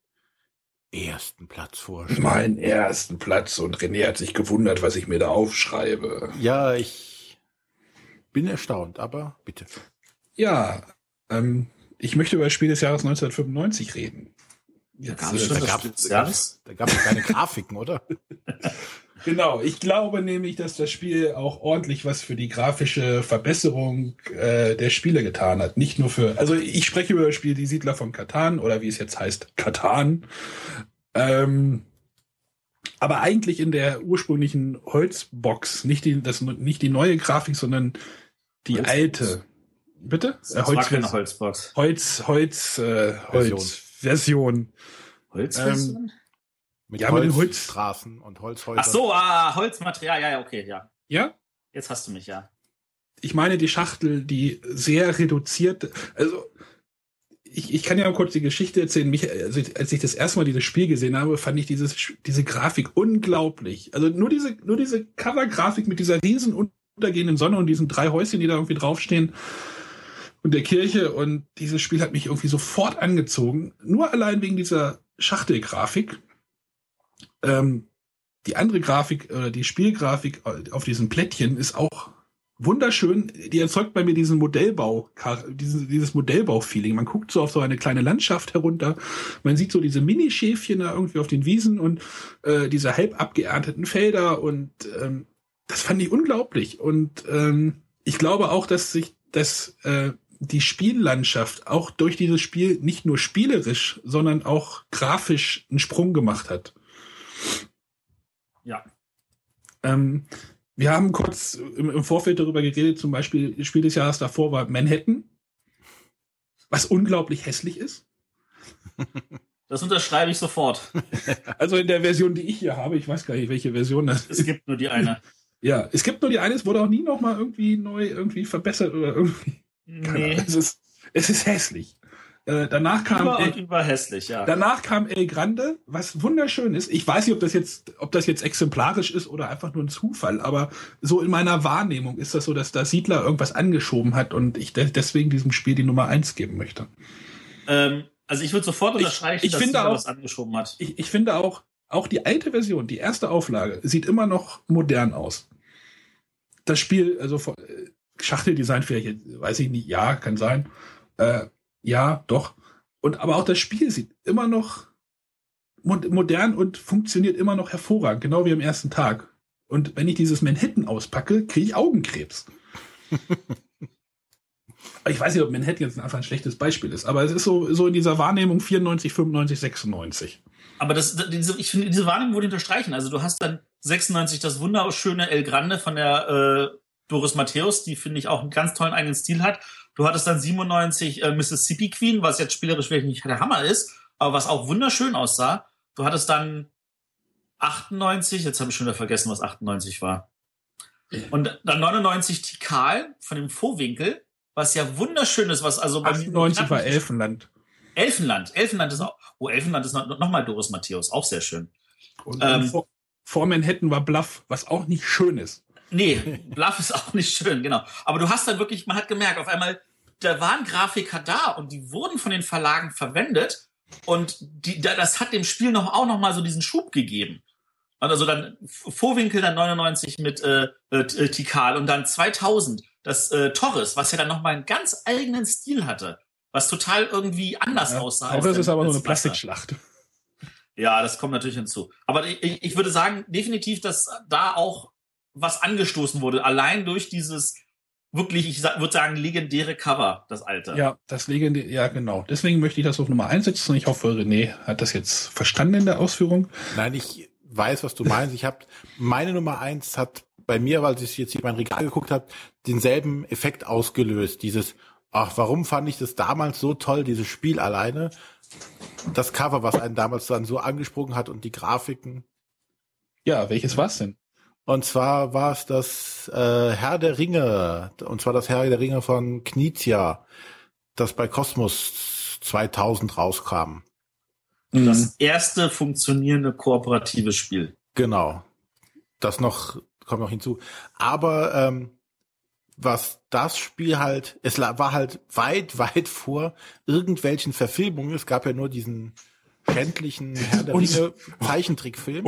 ersten Platz vorstellen. Meinen ersten Platz. Und René hat sich gewundert, was ich mir da aufschreibe. Ja, ich bin erstaunt, aber bitte. Ja, ähm, ich möchte über das Spiel des Jahres 1995 reden. Jetzt, gab's äh, schon da gab Spiel des es Jahres? da gab's keine Grafiken, oder? Genau, ich glaube nämlich, dass das Spiel auch ordentlich was für die grafische Verbesserung äh, der Spiele getan hat. Nicht nur für, also ich spreche über das Spiel Die Siedler von Katan oder wie es jetzt heißt, Katan. Ähm, aber eigentlich in der ursprünglichen Holzbox, nicht die, das, nicht die neue Grafik, sondern die Holzbox? alte. Bitte? Das war keine Holzbox. Holz, Holz, äh, Holz, Version. Holz? Ähm, Mit Ja, mit den Holz- Holzstraßen und Holzhäusern. Ach so, ah, Holzmaterial. Ja, ja, okay, ja. Ja? Jetzt hast du mich, ja. ich meine die Schachtel, die sehr reduziert, also ich, ich kann ja mal kurz die Geschichte erzählen. Mich, also als ich das erste Mal dieses Spiel gesehen habe, fand ich dieses, diese Grafik unglaublich. Also nur diese, nur diese Cover-Grafik mit dieser riesen untergehenden Sonne und diesen drei Häuschen, die da irgendwie draufstehen und der Kirche und dieses Spiel hat mich irgendwie sofort angezogen. Nur allein wegen dieser Schachtelgrafik. Ähm, die andere Grafik oder die Spielgrafik auf diesen Plättchen ist auch wunderschön. Die erzeugt bei mir diesen Modellbau, dieses, dieses Modellbau-Feeling. Man guckt so auf so eine kleine Landschaft herunter. Man sieht so diese Minischäfchen da irgendwie auf den Wiesen und äh, diese halb abgeernteten Felder und ähm, das fand ich unglaublich. Und ähm, ich glaube auch, dass sich das äh, die Spiellandschaft auch durch dieses Spiel nicht nur spielerisch, sondern auch grafisch einen Sprung gemacht hat. Ja. Ähm, wir haben kurz im, im Vorfeld darüber geredet, zum Beispiel das Spiel des Jahres davor war Manhattan, was unglaublich hässlich ist. Das unterschreibe ich sofort. Also in der Version, die ich hier habe, ich weiß gar nicht, welche Version das Es ist. gibt nur die eine. Ja, es gibt nur die eine, es wurde auch nie noch mal irgendwie neu irgendwie verbessert oder irgendwie. Nee. Es ist, es ist hässlich. Äh, danach kam Über El, über hässlich, ja. danach kam El Grande, was wunderschön ist. Ich weiß nicht, ob das jetzt, ob das jetzt exemplarisch ist oder einfach nur ein Zufall, aber so in meiner Wahrnehmung ist das so, dass da Siedler irgendwas angeschoben hat und ich de deswegen diesem Spiel die Nummer eins geben möchte. Ähm, also ich würde sofort unterstreichen, ich dass finde auch- was angeschoben hat. Ich, ich finde auch, auch die alte Version, die erste Auflage, sieht immer noch modern aus. Das Spiel, also äh, Schachteldesign vielleicht, weiß ich nicht, ja, kann sein. Äh, ja, doch. Und aber auch das Spiel sieht immer noch mo- modern und funktioniert immer noch hervorragend, genau wie am ersten Tag. Und wenn ich dieses Manhattan auspacke, kriege ich Augenkrebs. ich weiß nicht, ob Manhattan jetzt einfach ein schlechtes Beispiel ist, aber es ist so, so in dieser Wahrnehmung 94, 95, 96. Aber das, diese, ich finde, diese Warnung wurde unterstreichen. Also du hast dann 96 das wunderschöne El Grande von der äh, Doris Matthäus, die finde ich auch einen ganz tollen eigenen Stil hat. Du hattest dann 97 äh, Mississippi Queen, was jetzt spielerisch wirklich nicht der Hammer ist, aber was auch wunderschön aussah. Du hattest dann 98, jetzt habe ich schon wieder vergessen, was 98 war. Und dann 99 Tikal von dem Vorwinkel, was ja wunderschön ist, was also bei mir- 98 war Elfenland. Elfenland. Elfenland ist auch, oh, Elfenland ist noch, noch mal Doris Matthäus, auch sehr schön. Und Ähm, vor, vor Manhattan war Bluff, was auch nicht schön ist. Nee, Bluff ist auch nicht schön, genau. Aber du hast dann wirklich, man hat gemerkt, auf einmal, da waren Grafiker da und die wurden von den Verlagen verwendet und die, da- das hat dem Spiel noch auch noch mal so diesen Schub gegeben. Und Also dann Vorwinkel dann 99 mit äh, äh, Tikal und dann 2000 das äh, Torres, was ja dann noch mal einen ganz eigenen Stil hatte, was total irgendwie anders Ja, aussah. der- ist aber nur als eine. Plastikschlacht. Ja, das kommt natürlich hinzu. Aber ich ich würde sagen, definitiv, dass da auch was angestoßen wurde. Allein durch dieses wirklich, ich sa- würde sagen, legendäre Cover, das alte. Ja, das Legende, ja genau. Deswegen möchte ich das auf Nummer 1 setzen und ich hoffe, René hat das jetzt verstanden in der Ausführung. Nein, ich weiß, was du meinst. Ich habe meine Nummer eins hat bei mir, weil ich jetzt hier mein Regal geguckt habe, denselben Effekt ausgelöst. Dieses, ach, warum fand ich das damals so toll, dieses Spiel alleine? Das Cover, was einen damals dann so angesprochen hat und die Grafiken. Ja, welches war's denn? Und zwar war es das äh, Herr der Ringe, und zwar das Herr der Ringe von Knizia, das bei Kosmos 2000 rauskam. Das mhm. erste funktionierende kooperative Spiel. Genau. Das noch kommt noch hinzu. Aber ähm, was das Spiel halt, es war halt weit, weit vor irgendwelchen Verfilmungen. Es gab ja nur diesen schändlichen Herr der Ringe Zeichentrickfilm.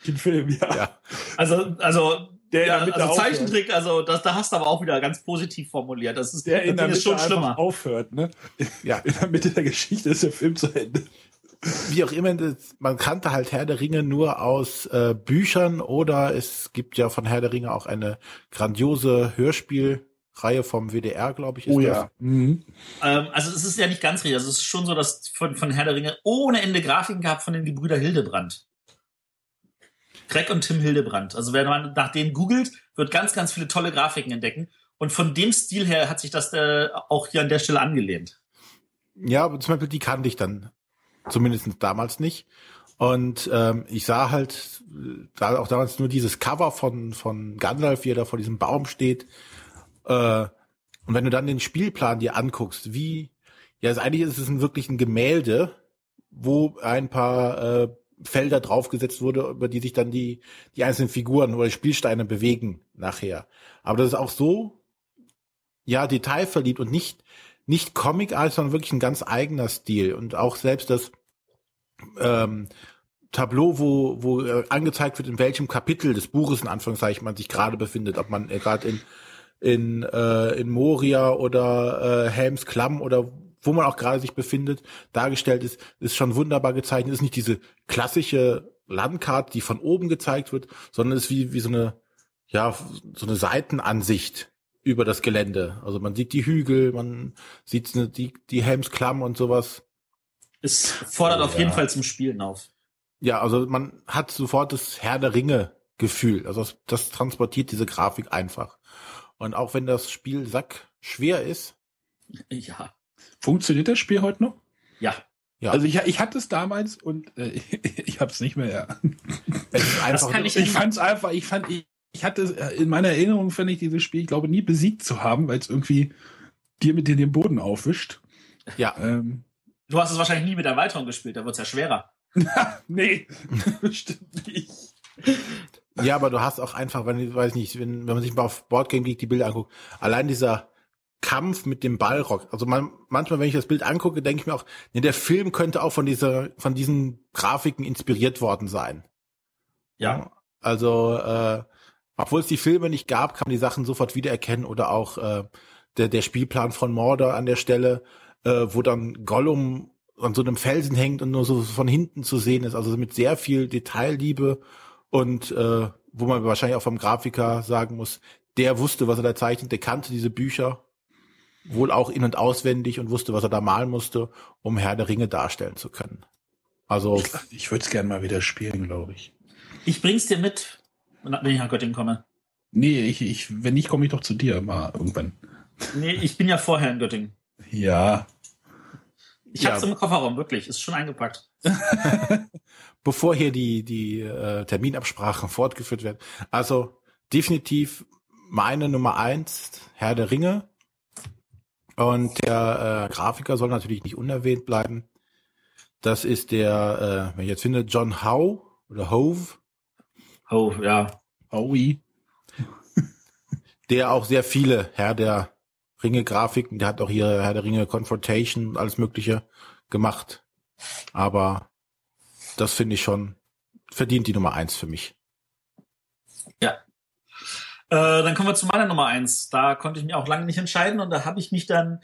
Unsäglichen Film, ja. ja. Also, also der ja, also Zeichentrick, also das, da hast du aber auch wieder ganz positiv formuliert. Das ist, der in der Mitte schon schlimmer. aufhört, ne? Ja. In der Mitte der Geschichte ist der Film zu Ende. Wie auch immer, man kannte halt Herr der Ringe nur aus äh, Büchern oder es gibt ja von Herr der Ringe auch eine grandiose Hörspielreihe vom WDR, glaube ich. Ist oh ja. Mhm. Ähm, also es ist ja nicht ganz richtig. Also es ist schon so, dass von, von Herr der Ringe ohne Ende Grafiken gab von den Gebrüder Hildebrand. Greg und Tim Hildebrand. Also wenn man nach denen googelt, wird ganz, ganz viele tolle Grafiken entdecken. Und von dem Stil her hat sich das äh, auch hier an der Stelle angelehnt. Ja, aber zum Beispiel die kannte ich dann zumindest damals nicht. Und ähm, ich sah halt da auch damals nur dieses Cover von von Gandalf, wie er da vor diesem Baum steht. Äh, und wenn du dann den Spielplan dir anguckst, wie ja, also eigentlich ist es ein, wirklich ein Gemälde, wo ein paar äh, Felder draufgesetzt wurde, über die sich dann die, die einzelnen Figuren oder Spielsteine bewegen nachher. Aber das ist auch so, ja, detailverliebt und nicht, nicht Comic-Art, sondern wirklich ein ganz eigener Stil. Und auch selbst das ähm, Tableau, wo, wo äh, angezeigt wird, in welchem Kapitel des Buches in Anführungszeichen man sich gerade befindet, ob man äh, gerade in in äh, in Moria oder äh, Helms Klamm oder wo man auch gerade sich befindet, dargestellt ist, ist schon wunderbar gezeichnet. Ist nicht diese klassische Landkarte, die von oben gezeigt wird, sondern ist wie, wie so eine, ja, so eine Seitenansicht über das Gelände. Also man sieht die Hügel, man sieht die, die Helmsklamm und sowas. Es fordert oh, auf ja. jeden Fall zum Spielen auf. Ja, also man hat sofort das Herr der Ringe Gefühl. Also das, das transportiert diese Grafik einfach. Und auch wenn das Spiel sack schwer ist. Ja. Funktioniert das Spiel heute noch? Ja. Ja. Also ich, ich hatte es damals und äh, ich habe es nicht mehr. Ja. Es einfach, ich ich fand es einfach, ich fand, ich, ich hatte äh, in meiner Erinnerung fand ich dieses Spiel, ich glaube, nie besiegt zu haben, weil es irgendwie dir mit dir den Boden aufwischt. Ja. Ähm, du hast es wahrscheinlich nie mit Erweiterung gespielt, da wird es ja schwerer. nee, bestimmt nicht. Ja, aber du hast auch einfach, wenn ich weiß nicht, wenn, wenn man sich mal auf Boardgame Geek die Bilder anguckt, allein dieser Kampf mit dem Ballrock. Also man, manchmal, wenn ich das Bild angucke, denke ich mir auch, nee, der Film könnte auch von dieser, von diesen Grafiken inspiriert worden sein. Ja. Also, äh, obwohl es die Filme nicht gab, kann man die Sachen sofort wiedererkennen oder auch äh, der, der Spielplan von Mordor an der Stelle, äh, wo dann Gollum an so einem Felsen hängt und nur so von hinten zu sehen ist. Also mit sehr viel Detailliebe und äh, wo man wahrscheinlich auch vom Grafiker sagen muss, der wusste, was er da zeichnet, der kannte diese Bücher wohl auch in- und auswendig und wusste, was er da malen musste, um Herr der Ringe darstellen zu können. Also. Ich, ich würde es gerne mal wieder spielen, glaube ich. Ich bring's dir mit, wenn ich nach Göttingen komme. Nee, ich, ich, wenn nicht, komme ich doch zu dir mal irgendwann. Nee, ich bin ja vorher in Göttingen. Ja. Ich ja. hab's im Kofferraum, wirklich. Ist schon eingepackt. Bevor hier die, die äh, Terminabsprachen fortgeführt werden. Also definitiv meine Nummer eins, Herr der Ringe. Und der äh, Grafiker soll natürlich nicht unerwähnt bleiben. Das ist der, äh, wenn ich jetzt finde, John Howe oder Hove. Hove, ja. Howie. der auch sehr viele Herr der Ringe Grafiken, der hat auch hier Herr der Ringe Confrontation, alles Mögliche gemacht. Aber das finde ich schon, verdient die Nummer eins für mich. Äh, dann kommen wir zu meiner Nummer eins. Da konnte ich mich auch lange nicht entscheiden und da habe ich mich dann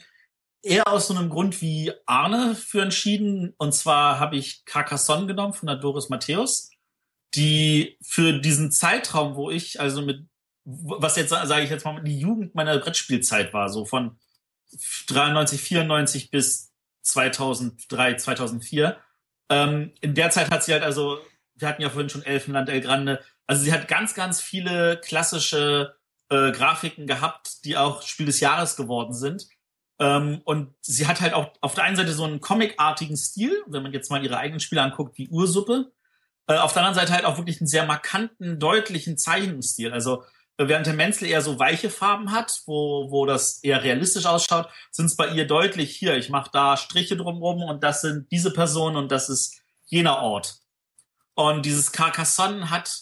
eher aus so einem Grund wie Arne für entschieden. Und zwar habe ich Carcassonne genommen von der Doris Matthäus, die für diesen Zeitraum, wo ich also mit, was jetzt sage ich jetzt mal, die Jugend meiner Brettspielzeit war, so von 93, 94 bis 2003, 2004. Ähm, in der Zeit hat sie halt also, wir hatten ja vorhin schon Elfenland, El Grande, also sie hat ganz, ganz viele klassische äh, Grafiken gehabt, die auch Spiel des Jahres geworden sind. Ähm, und sie hat halt auch auf der einen Seite so einen comicartigen Stil, wenn man jetzt mal ihre eigenen Spiele anguckt, wie Ursuppe. Äh, auf der anderen Seite halt auch wirklich einen sehr markanten, deutlichen Zeichenstil. Also Während der Menzel eher so weiche Farben hat, wo, wo das eher realistisch ausschaut, sind es bei ihr deutlich hier, ich mache da Striche drumrum und das sind diese Personen und das ist jener Ort. Und dieses Carcassonne hat,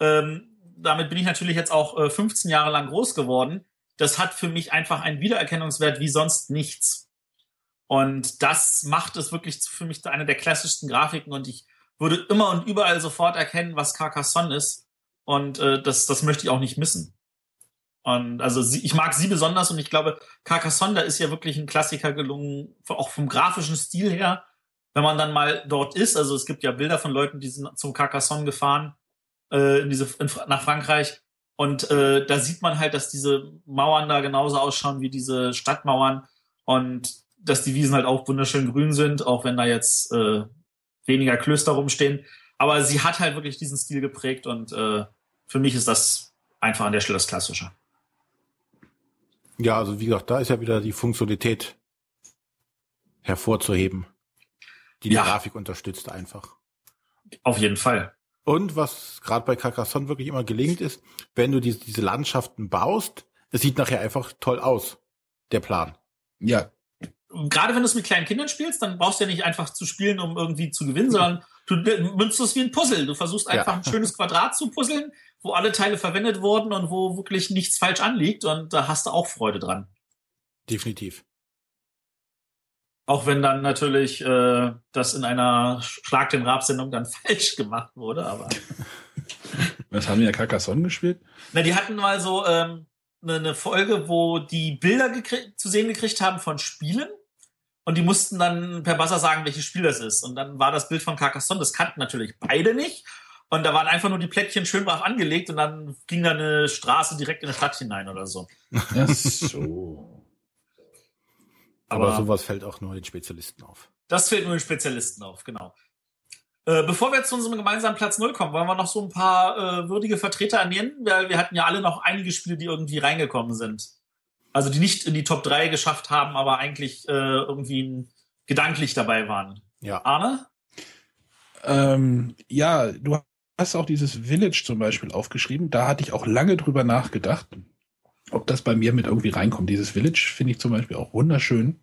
ähm, damit bin ich natürlich jetzt auch äh, 15 Jahre lang groß geworden, das hat für mich einfach einen Wiedererkennungswert wie sonst nichts. Und das macht es wirklich für mich zu einer der klassischsten Grafiken und ich würde immer und überall sofort erkennen, was Carcassonne ist. Und äh, das, das möchte ich auch nicht missen. Und also sie, ich mag sie besonders und ich glaube, Carcassonne, da ist ja wirklich ein Klassiker gelungen, auch vom grafischen Stil her. Wenn man dann mal dort ist, also es gibt ja Bilder von Leuten, die sind zum Carcassonne gefahren, äh, in diese, in, nach Frankreich. Und äh, da sieht man halt, dass diese Mauern da genauso ausschauen wie diese Stadtmauern und dass die Wiesen halt auch wunderschön grün sind, auch wenn da jetzt äh, weniger Klöster rumstehen. Aber sie hat halt wirklich diesen Stil geprägt und äh, für mich ist das einfach an der Stelle das Klassische. Ja, also wie gesagt, da ist ja wieder die Funktionalität hervorzuheben, die die Ja. Grafik unterstützt einfach. Auf jeden Fall. Und was gerade bei Carcassonne wirklich immer gelingt ist, wenn du diese, diese Landschaften baust, es sieht nachher einfach toll aus, der Plan. Ja, Gerade wenn du es mit kleinen Kindern spielst, dann brauchst du ja nicht einfach zu spielen, um irgendwie zu gewinnen, sondern du münzt es wie ein Puzzle. Du versuchst Ja. einfach ein schönes Quadrat zu puzzeln, wo alle Teile verwendet wurden und wo wirklich nichts falsch anliegt und da hast du auch Freude dran. Definitiv. Auch wenn dann natürlich äh, das in einer Schlag den Rab-Sendung dann falsch gemacht wurde, aber. was haben wir ja Carcassonne gespielt? Na, die hatten mal so ähm, eine, eine Folge, wo die Bilder zu sehen gekriegt haben von Spielen. Und die mussten dann per Buzzer sagen, welches Spiel das ist. Und dann war das Bild von Carcassonne, das kannten natürlich beide nicht. Und da waren einfach nur die Plättchen schön brav angelegt und dann ging da eine Straße direkt in eine Stadt hinein oder so. Ach so. Aber, Aber- sowas fällt auch nur den Spezialisten auf. Das fällt nur den Spezialisten auf, genau. Äh, bevor wir jetzt zu unserem gemeinsamen Platz Null kommen, wollen wir noch so ein paar äh, würdige Vertreter ernähren, weil wir hatten ja alle noch einige Spiele, die irgendwie reingekommen sind. Also die nicht in die Top 3 geschafft haben, aber eigentlich äh, irgendwie gedanklich dabei waren. Ja. Arne? Ähm, ja, du hast auch dieses Village zum Beispiel aufgeschrieben. Da hatte ich auch lange drüber nachgedacht, ob das bei mir mit irgendwie reinkommt. Dieses Village finde ich zum Beispiel auch wunderschön.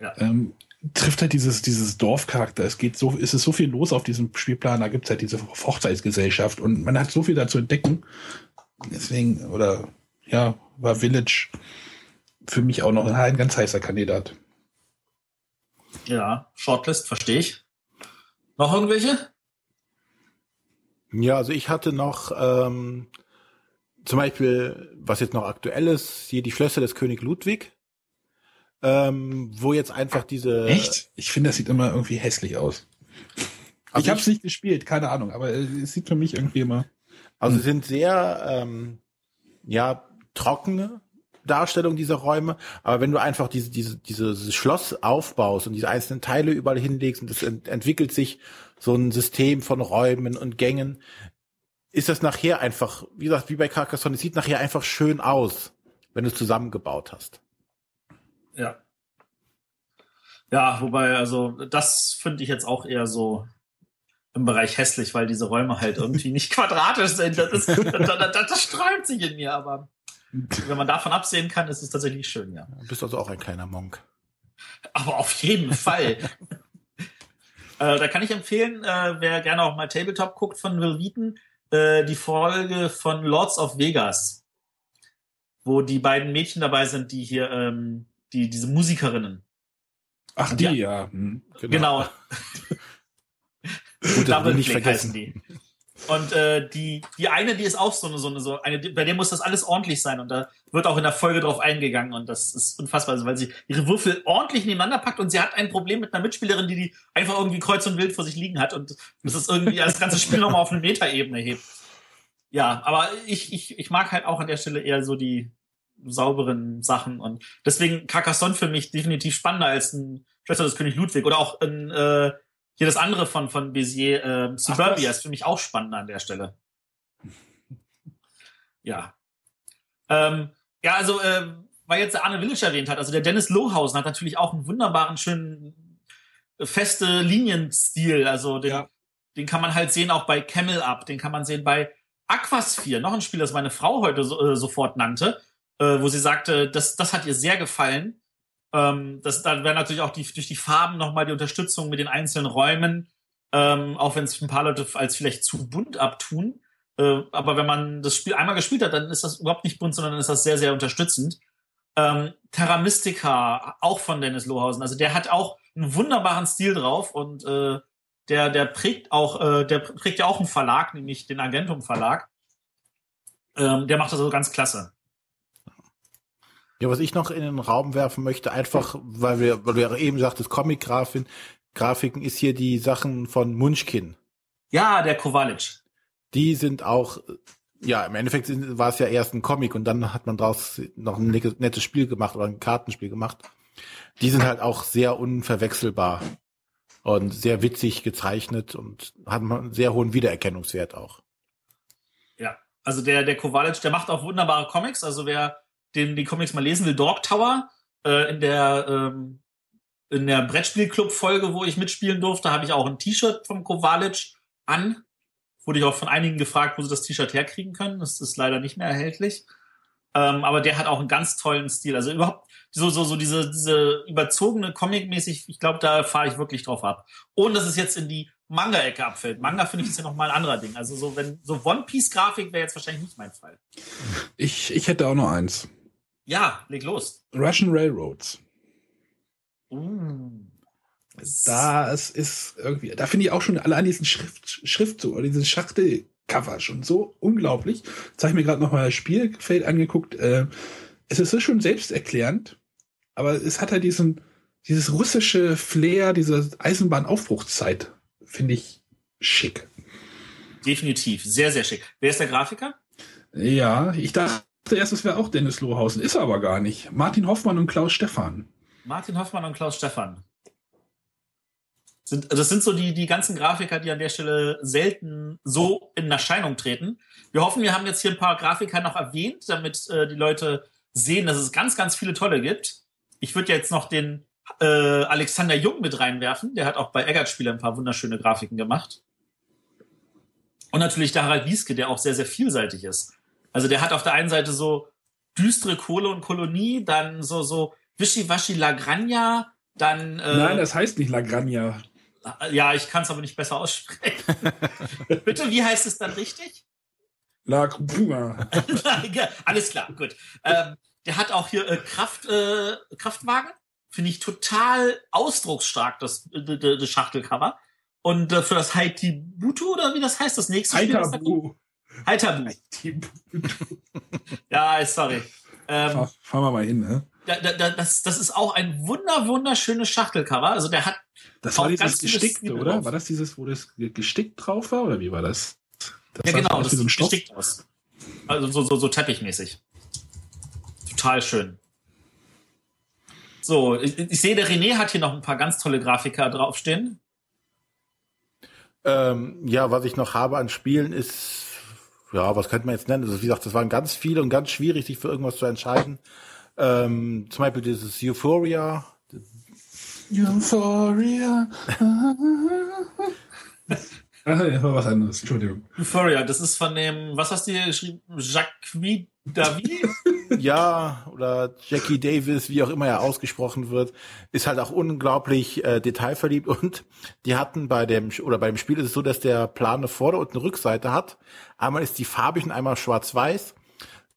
Ja. Ähm, trifft halt dieses, dieses Dorfcharakter. Es geht so, es ist so viel los auf diesem Spielplan. Da gibt es halt diese Hochzeitsgesellschaft und man hat so viel da zu entdecken. Deswegen, oder ja, war Village für mich auch noch ein ganz heißer Kandidat. Ja, Shortlist, verstehe ich. Noch irgendwelche? Ja, also ich hatte noch ähm, zum Beispiel, was jetzt noch aktuell ist, hier die Schlösser des König Ludwig, ähm, wo jetzt einfach diese Echt? Ich finde, das sieht immer irgendwie hässlich aus. Also ich habe es nicht gespielt, keine Ahnung, aber äh, es sieht für mich irgendwie immer. Also sie sind sehr ähm, ja trockene Darstellung dieser Räume, aber wenn du einfach diese, diese, dieses Schloss aufbaust und diese einzelnen Teile überall hinlegst und es ent entwickelt sich so ein System von Räumen und Gängen, ist das nachher einfach, wie gesagt, wie bei Carcassonne, es sieht nachher einfach schön aus, wenn du es zusammengebaut hast. Ja. Ja, wobei, also, das finde ich jetzt auch eher so im Bereich hässlich, weil diese Räume halt irgendwie nicht quadratisch sind. Das, ist, das, das, das sträubt sich in mir, aber wenn man davon absehen kann, ist es tatsächlich schön, ja. Du bist also auch ein kleiner Monk. Aber auf jeden Fall. äh, da kann ich empfehlen, äh, wer gerne auch mal Tabletop guckt von Will Wheaton, äh, die Folge von Lords of Vegas, wo die beiden Mädchen dabei sind, die hier, ähm, die, diese Musikerinnen. Ach, die, Ja. ja. Hm. Genau. Gut, dass wir nicht heißen vergessen. die. Und äh, die, die eine, die ist auch so eine, so eine, so eine, bei der muss das alles ordentlich sein. Und da wird auch in der Folge drauf eingegangen. Und das ist unfassbar, also, weil sie ihre Würfel ordentlich nebeneinander packt und sie hat ein Problem mit einer Mitspielerin, die die einfach irgendwie kreuz und wild vor sich liegen hat und das ist irgendwie das ganze Spiel nochmal auf eine Metaebene hebt. Ja, aber ich, ich, ich mag halt auch an der Stelle eher so die sauberen Sachen und deswegen Carcassonne für mich definitiv spannender als ein Schwester des König Ludwig oder auch ein, äh, hier das andere von, von Bézier, äh, Suburbia das- ist für mich auch spannender an der Stelle. Ja. Ähm, ja, also, äh, weil jetzt der Arne Willisch erwähnt hat, also der Dennis Lohausen hat natürlich auch einen wunderbaren, schönen, äh, feste Linienstil. Also den, Ja. den kann man halt sehen auch bei Camel Up, den kann man sehen bei Aquasphere, noch ein Spiel, das meine Frau heute so, äh, sofort nannte, äh, wo sie sagte, das, das hat ihr sehr gefallen. Ähm, das, da wäre natürlich auch die, durch die Farben nochmal die Unterstützung mit den einzelnen Räumen, ähm, auch wenn es ein paar Leute als vielleicht zu bunt abtun. Äh, aber wenn man das Spiel einmal gespielt hat, dann ist das überhaupt nicht bunt, sondern ist das sehr, sehr unterstützend. Ähm, Terra Mystica, auch von Dennis Lohausen. Also der hat auch einen wunderbaren Stil drauf und äh, der, der prägt auch, äh, der prägt ja auch einen Verlag, nämlich den Agentum Verlag. Ähm, der macht das also ganz klasse. Ja, was ich noch in den Raum werfen möchte, einfach, weil wir, weil wir eben sagtest, Comic-Grafiken, Grafiken ist hier die Sachen von Munchkin. Ja, der Kowalic. Die sind auch, ja, im Endeffekt war es ja erst ein Comic und dann hat man daraus noch ein nettes Spiel gemacht oder ein Kartenspiel gemacht. Die sind halt auch sehr unverwechselbar und sehr witzig gezeichnet und haben einen sehr hohen Wiedererkennungswert auch. Ja, also der, der Kowalic, der macht auch wunderbare Comics. Also wer den, die Comics mal lesen will, Dog Tower, äh, in der, ähm, in der Brettspielclub-Folge, wo ich mitspielen durfte, habe ich auch ein T-Shirt vom Kowalic an. Wurde ich auch von einigen gefragt, wo sie das T-Shirt herkriegen können. Das ist leider nicht mehr erhältlich. Ähm, aber der hat auch einen ganz tollen Stil. Also überhaupt so, so, so diese, diese überzogene Comic-mäßig, ich glaube, da fahre ich wirklich drauf ab. Ohne dass es jetzt in die Manga-Ecke abfällt. Manga finde ich ist ja noch mal ein anderer Ding. Also so, wenn, so One-Piece-Grafik wäre jetzt wahrscheinlich nicht mein Fall. Ich, ich hätte auch noch eins. Ja, leg los. Russian Railroads. Uh. Das ist irgendwie, da finde ich auch schon allein diesen Schrift, Schriftzug oder diesen Schachtelcover schon so unglaublich. Jetzt habe ich mir gerade noch mal das Spielfeld angeguckt. Äh, es ist so schon selbsterklärend, aber es hat halt diesen, dieses russische Flair, diese Eisenbahnaufbruchszeit, finde ich schick. Definitiv, sehr, sehr schick. Wer ist der Grafiker? Ja, ich dachte erst, es wäre auch Dennis Lohausen, ist er aber gar nicht. Martin Hoffmann und Klaus Stephan. Martin Hoffmann und Klaus Stephan. Sind, das sind so die, die ganzen Grafiker, die an der Stelle selten so in Erscheinung treten. Wir hoffen, wir haben jetzt hier ein paar Grafiker noch erwähnt, damit äh, die Leute sehen, dass es ganz, ganz viele tolle gibt. Ich würde jetzt noch den äh, Alexander Jung mit reinwerfen. Der hat auch bei Eggert-Spiele ein paar wunderschöne Grafiken gemacht. Und natürlich der Harald Wieske, der auch sehr, sehr vielseitig ist. Also der hat auf der einen Seite so düstere Kohle und Kolonie, dann so, so Wischiwaschi Lagranja, dann. Äh, Nein, das heißt nicht Lagranja. Ja, ich kann es aber nicht besser aussprechen. Bitte, wie heißt es dann richtig? La Crupuma. Alles klar, gut. Ähm, der hat auch hier äh, Kraft, äh, Kraftwagen. Finde ich total ausdrucksstark, das, äh, das Schachtelcover. Und äh, für das Haiti Butu, oder wie das heißt, das nächste. Spiel. Haitabu. ja, sorry. Ähm, Fahr, fahren wir mal hin, ne? Da, da, das, das ist auch ein wunder, wunderschönes Schachtelcover. Also der hat. Das war dieses gestickte, oder? Drauf. War das dieses, wo das gestickt drauf war, oder wie war das? Das ja, genau, das sieht gestickt aus. Also so, so, so teppichmäßig. Total schön. So, ich, ich, sehe, der René hat hier noch ein paar ganz tolle Grafiker draufstehen. Ähm, ja, was ich noch habe an Spielen ist, ja, was könnte man jetzt nennen? Also, wie gesagt, das waren ganz viele und ganz schwierig, sich für irgendwas zu entscheiden. Ähm, zum Beispiel dieses Euphoria. Euphoria. Ach, ja, war was anderes, Entschuldigung. Euphoria, das ist von dem, was hast du hier geschrieben? Jacques David? ja, oder Jackie Davis, wie auch immer er ausgesprochen wird, ist halt auch unglaublich äh, detailverliebt und die hatten bei dem, oder bei dem Spiel ist es so, dass der Plan eine Vorder- und eine Rückseite hat. Einmal ist die farbig und einmal schwarz-weiß.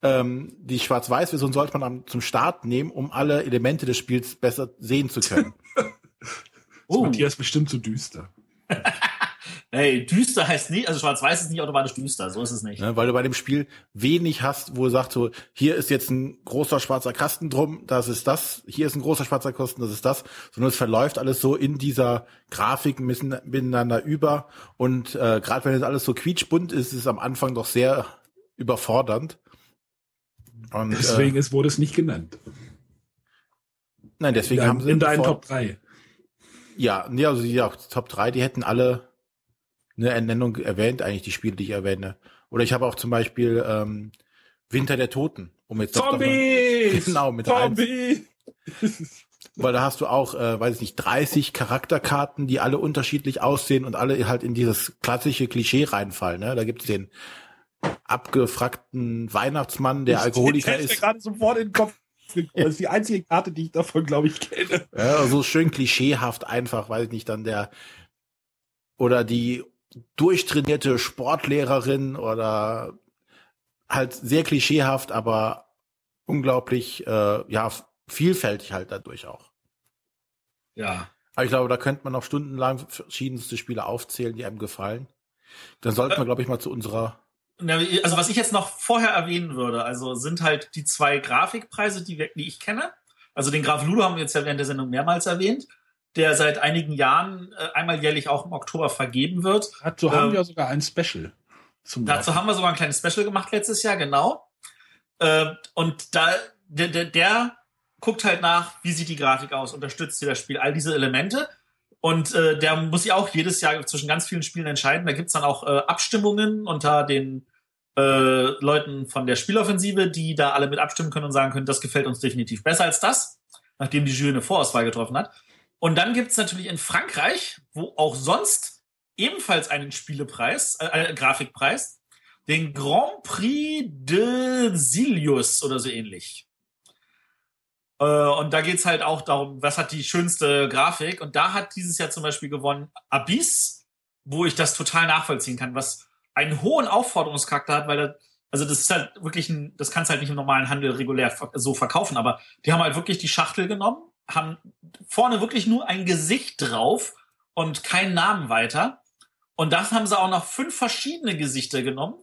Ähm, die Schwarz-Weiß-Version sollte man am, zum Start nehmen, um alle Elemente des Spiels besser sehen zu können. oh. Matthias bestimmt zu so düster. Hey, düster heißt nicht, also schwarz-weiß ist nicht automatisch düster, so ist es nicht. Ja, weil du bei dem Spiel wenig hast, wo du sagst so, hier ist jetzt ein großer schwarzer Kasten drum, das ist das, hier ist ein großer schwarzer Kasten, das ist das, sondern es verläuft alles so in dieser Grafik miteinander über und äh, gerade wenn es alles so quietschbunt ist, ist es am Anfang doch sehr überfordernd. Und, deswegen äh, ist, wurde es nicht genannt. Nein, deswegen in haben sie in deinen Top 3. Ja, nee, also die Top 3, die hätten alle eine Ernennung erwähnt, eigentlich die Spiele, die ich erwähne. Oder ich habe auch zum Beispiel ähm, Winter der Toten, um jetzt Zombies! genau mit Zombie! Weil da hast du auch, äh, weiß ich nicht, 30 Charakterkarten, die alle unterschiedlich aussehen und alle halt in dieses klassische Klischee reinfallen. Ne? Da gibt es den abgefragten Weihnachtsmann, der Alkoholiker ist. ist. gerade sofort in den Kopf. Das ist die einzige Karte, die ich davon, glaube ich, kenne. Ja, so schön klischeehaft einfach, weiß ich nicht, dann der oder die durchtrainierte Sportlehrerin oder halt sehr klischeehaft, aber unglaublich äh, ja vielfältig halt dadurch auch. Ja. Aber ich glaube, da könnte man noch stundenlang verschiedenste Spiele aufzählen, die einem gefallen. Dann sollten wir, glaube ich, mal zu unserer Also was ich jetzt noch vorher erwähnen würde, also sind halt die zwei Grafikpreise, die, wir, die ich kenne. Also den Graf Ludo haben wir jetzt ja während der Sendung mehrmals erwähnt, der seit einigen Jahren äh, einmal jährlich auch im Oktober vergeben wird. Dazu haben wir sogar ein Special. Zum dazu Graf. haben wir sogar ein kleines Special gemacht letztes Jahr, genau. Äh, und da der, der, der guckt halt nach, wie sieht die Grafik aus, unterstützt sie das Spiel, all diese Elemente. Und äh, der muss sich auch jedes Jahr zwischen ganz vielen Spielen entscheiden. Da gibt's dann auch äh, Abstimmungen unter den äh, Leuten von der Spieloffensive, die da alle mit abstimmen können und sagen können, das gefällt uns definitiv besser als das, nachdem die Jury eine Vorauswahl getroffen hat. Und dann gibt's natürlich in Frankreich, wo auch sonst ebenfalls einen Spielepreis, äh, Grafikpreis, den Grand Prix de Silius oder so ähnlich. Äh, und da geht's halt auch darum, was hat die schönste Grafik. Und da hat dieses Jahr zum Beispiel gewonnen Abyss, wo ich das total nachvollziehen kann, was einen hohen Aufforderungscharakter hat, weil da, also das ist halt wirklich ein, das kannst halt nicht im normalen Handel regulär so verkaufen, aber die haben halt wirklich die Schachtel genommen, haben vorne wirklich nur ein Gesicht drauf und keinen Namen weiter. Und das haben sie auch noch fünf verschiedene Gesichter genommen.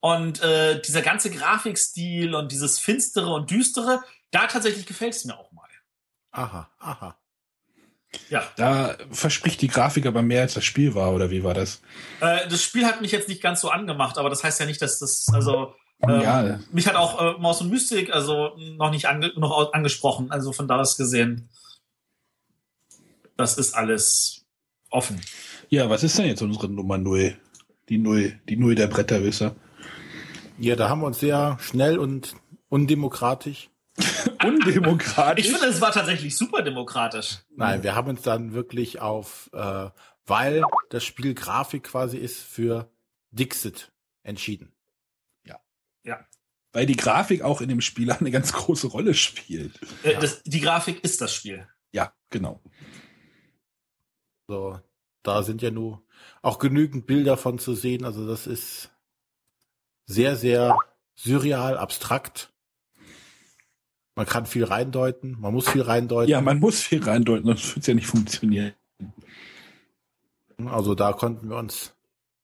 Und äh, dieser ganze Grafikstil und dieses Finstere und Düstere, da tatsächlich gefällt es mir auch mal. Aha, aha. Ja. Da verspricht die Grafik aber mehr als das Spiel war, oder wie war das? Äh, das Spiel hat mich jetzt nicht ganz so angemacht, aber das heißt ja nicht, dass das, also ähm, ja. mich hat auch äh, Maus und Mystik also noch nicht ange noch angesprochen, also von da aus gesehen. Das ist alles offen. Ja, was ist denn jetzt unsere Nummer Null? Die Null, die Null der Bretterwisser. Ja, da haben wir uns sehr schnell und undemokratisch undemokratisch. Ich finde, es war tatsächlich super demokratisch. Nein, wir haben uns dann wirklich auf, äh, weil das Spiel Grafik quasi ist, für Dixit entschieden. Ja. Weil die Grafik auch in dem Spiel eine ganz große Rolle spielt. Äh, das, die Grafik ist das Spiel. Ja, genau. So, da sind ja nur auch genügend Bilder von zu sehen. Also das ist sehr, sehr surreal, abstrakt. Man kann viel reindeuten, man muss viel reindeuten. Ja, man muss viel reindeuten, sonst wird es ja nicht funktionieren. Also da konnten wir uns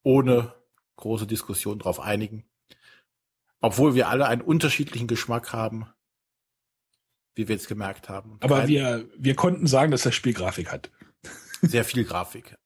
ohne große Diskussion drauf einigen. Obwohl wir alle einen unterschiedlichen Geschmack haben, wie wir jetzt gemerkt haben. Aber wir, wir konnten sagen, dass das Spiel Grafik hat. Sehr viel Grafik.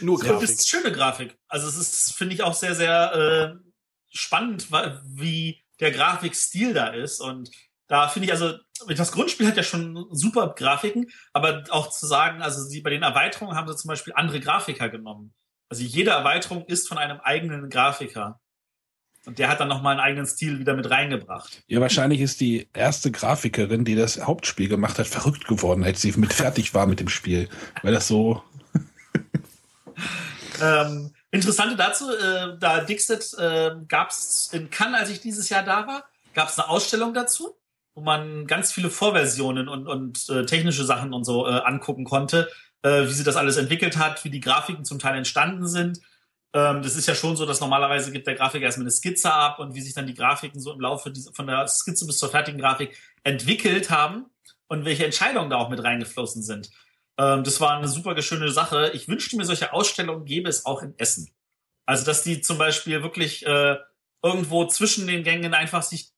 Nur Grafik. Das ist schöne Grafik. Also es ist, finde ich, auch sehr, sehr äh, spannend, wie der Grafikstil da ist. Und da finde ich also, das Grundspiel hat ja schon super Grafiken, aber auch zu sagen, also sie, bei den Erweiterungen haben sie zum Beispiel andere Grafiker genommen. Also jede Erweiterung ist von einem eigenen Grafiker. Und der hat dann nochmal einen eigenen Stil wieder mit reingebracht. Ja, wahrscheinlich ist die erste Grafikerin, die das Hauptspiel gemacht hat, verrückt geworden, als sie mit fertig war mit dem Spiel. Weil das so. ähm, Interessante dazu, äh, da Dixit äh, gab es in Cannes, als ich dieses Jahr da war, gab es eine Ausstellung dazu wo man ganz viele Vorversionen und, und äh, technische Sachen und so äh, angucken konnte, äh, wie sie das alles entwickelt hat, wie die Grafiken zum Teil entstanden sind. Ähm, das ist ja schon so, dass normalerweise gibt der Grafiker erstmal eine Skizze ab und wie sich dann die Grafiken so im Laufe dieser, von der Skizze bis zur fertigen Grafik entwickelt haben und welche Entscheidungen da auch mit reingeflossen sind. Ähm, das war eine super schöne Sache. Ich wünschte mir, solche Ausstellungen gäbe es auch in Essen. Also, dass die zum Beispiel wirklich äh, irgendwo zwischen den Gängen einfach sich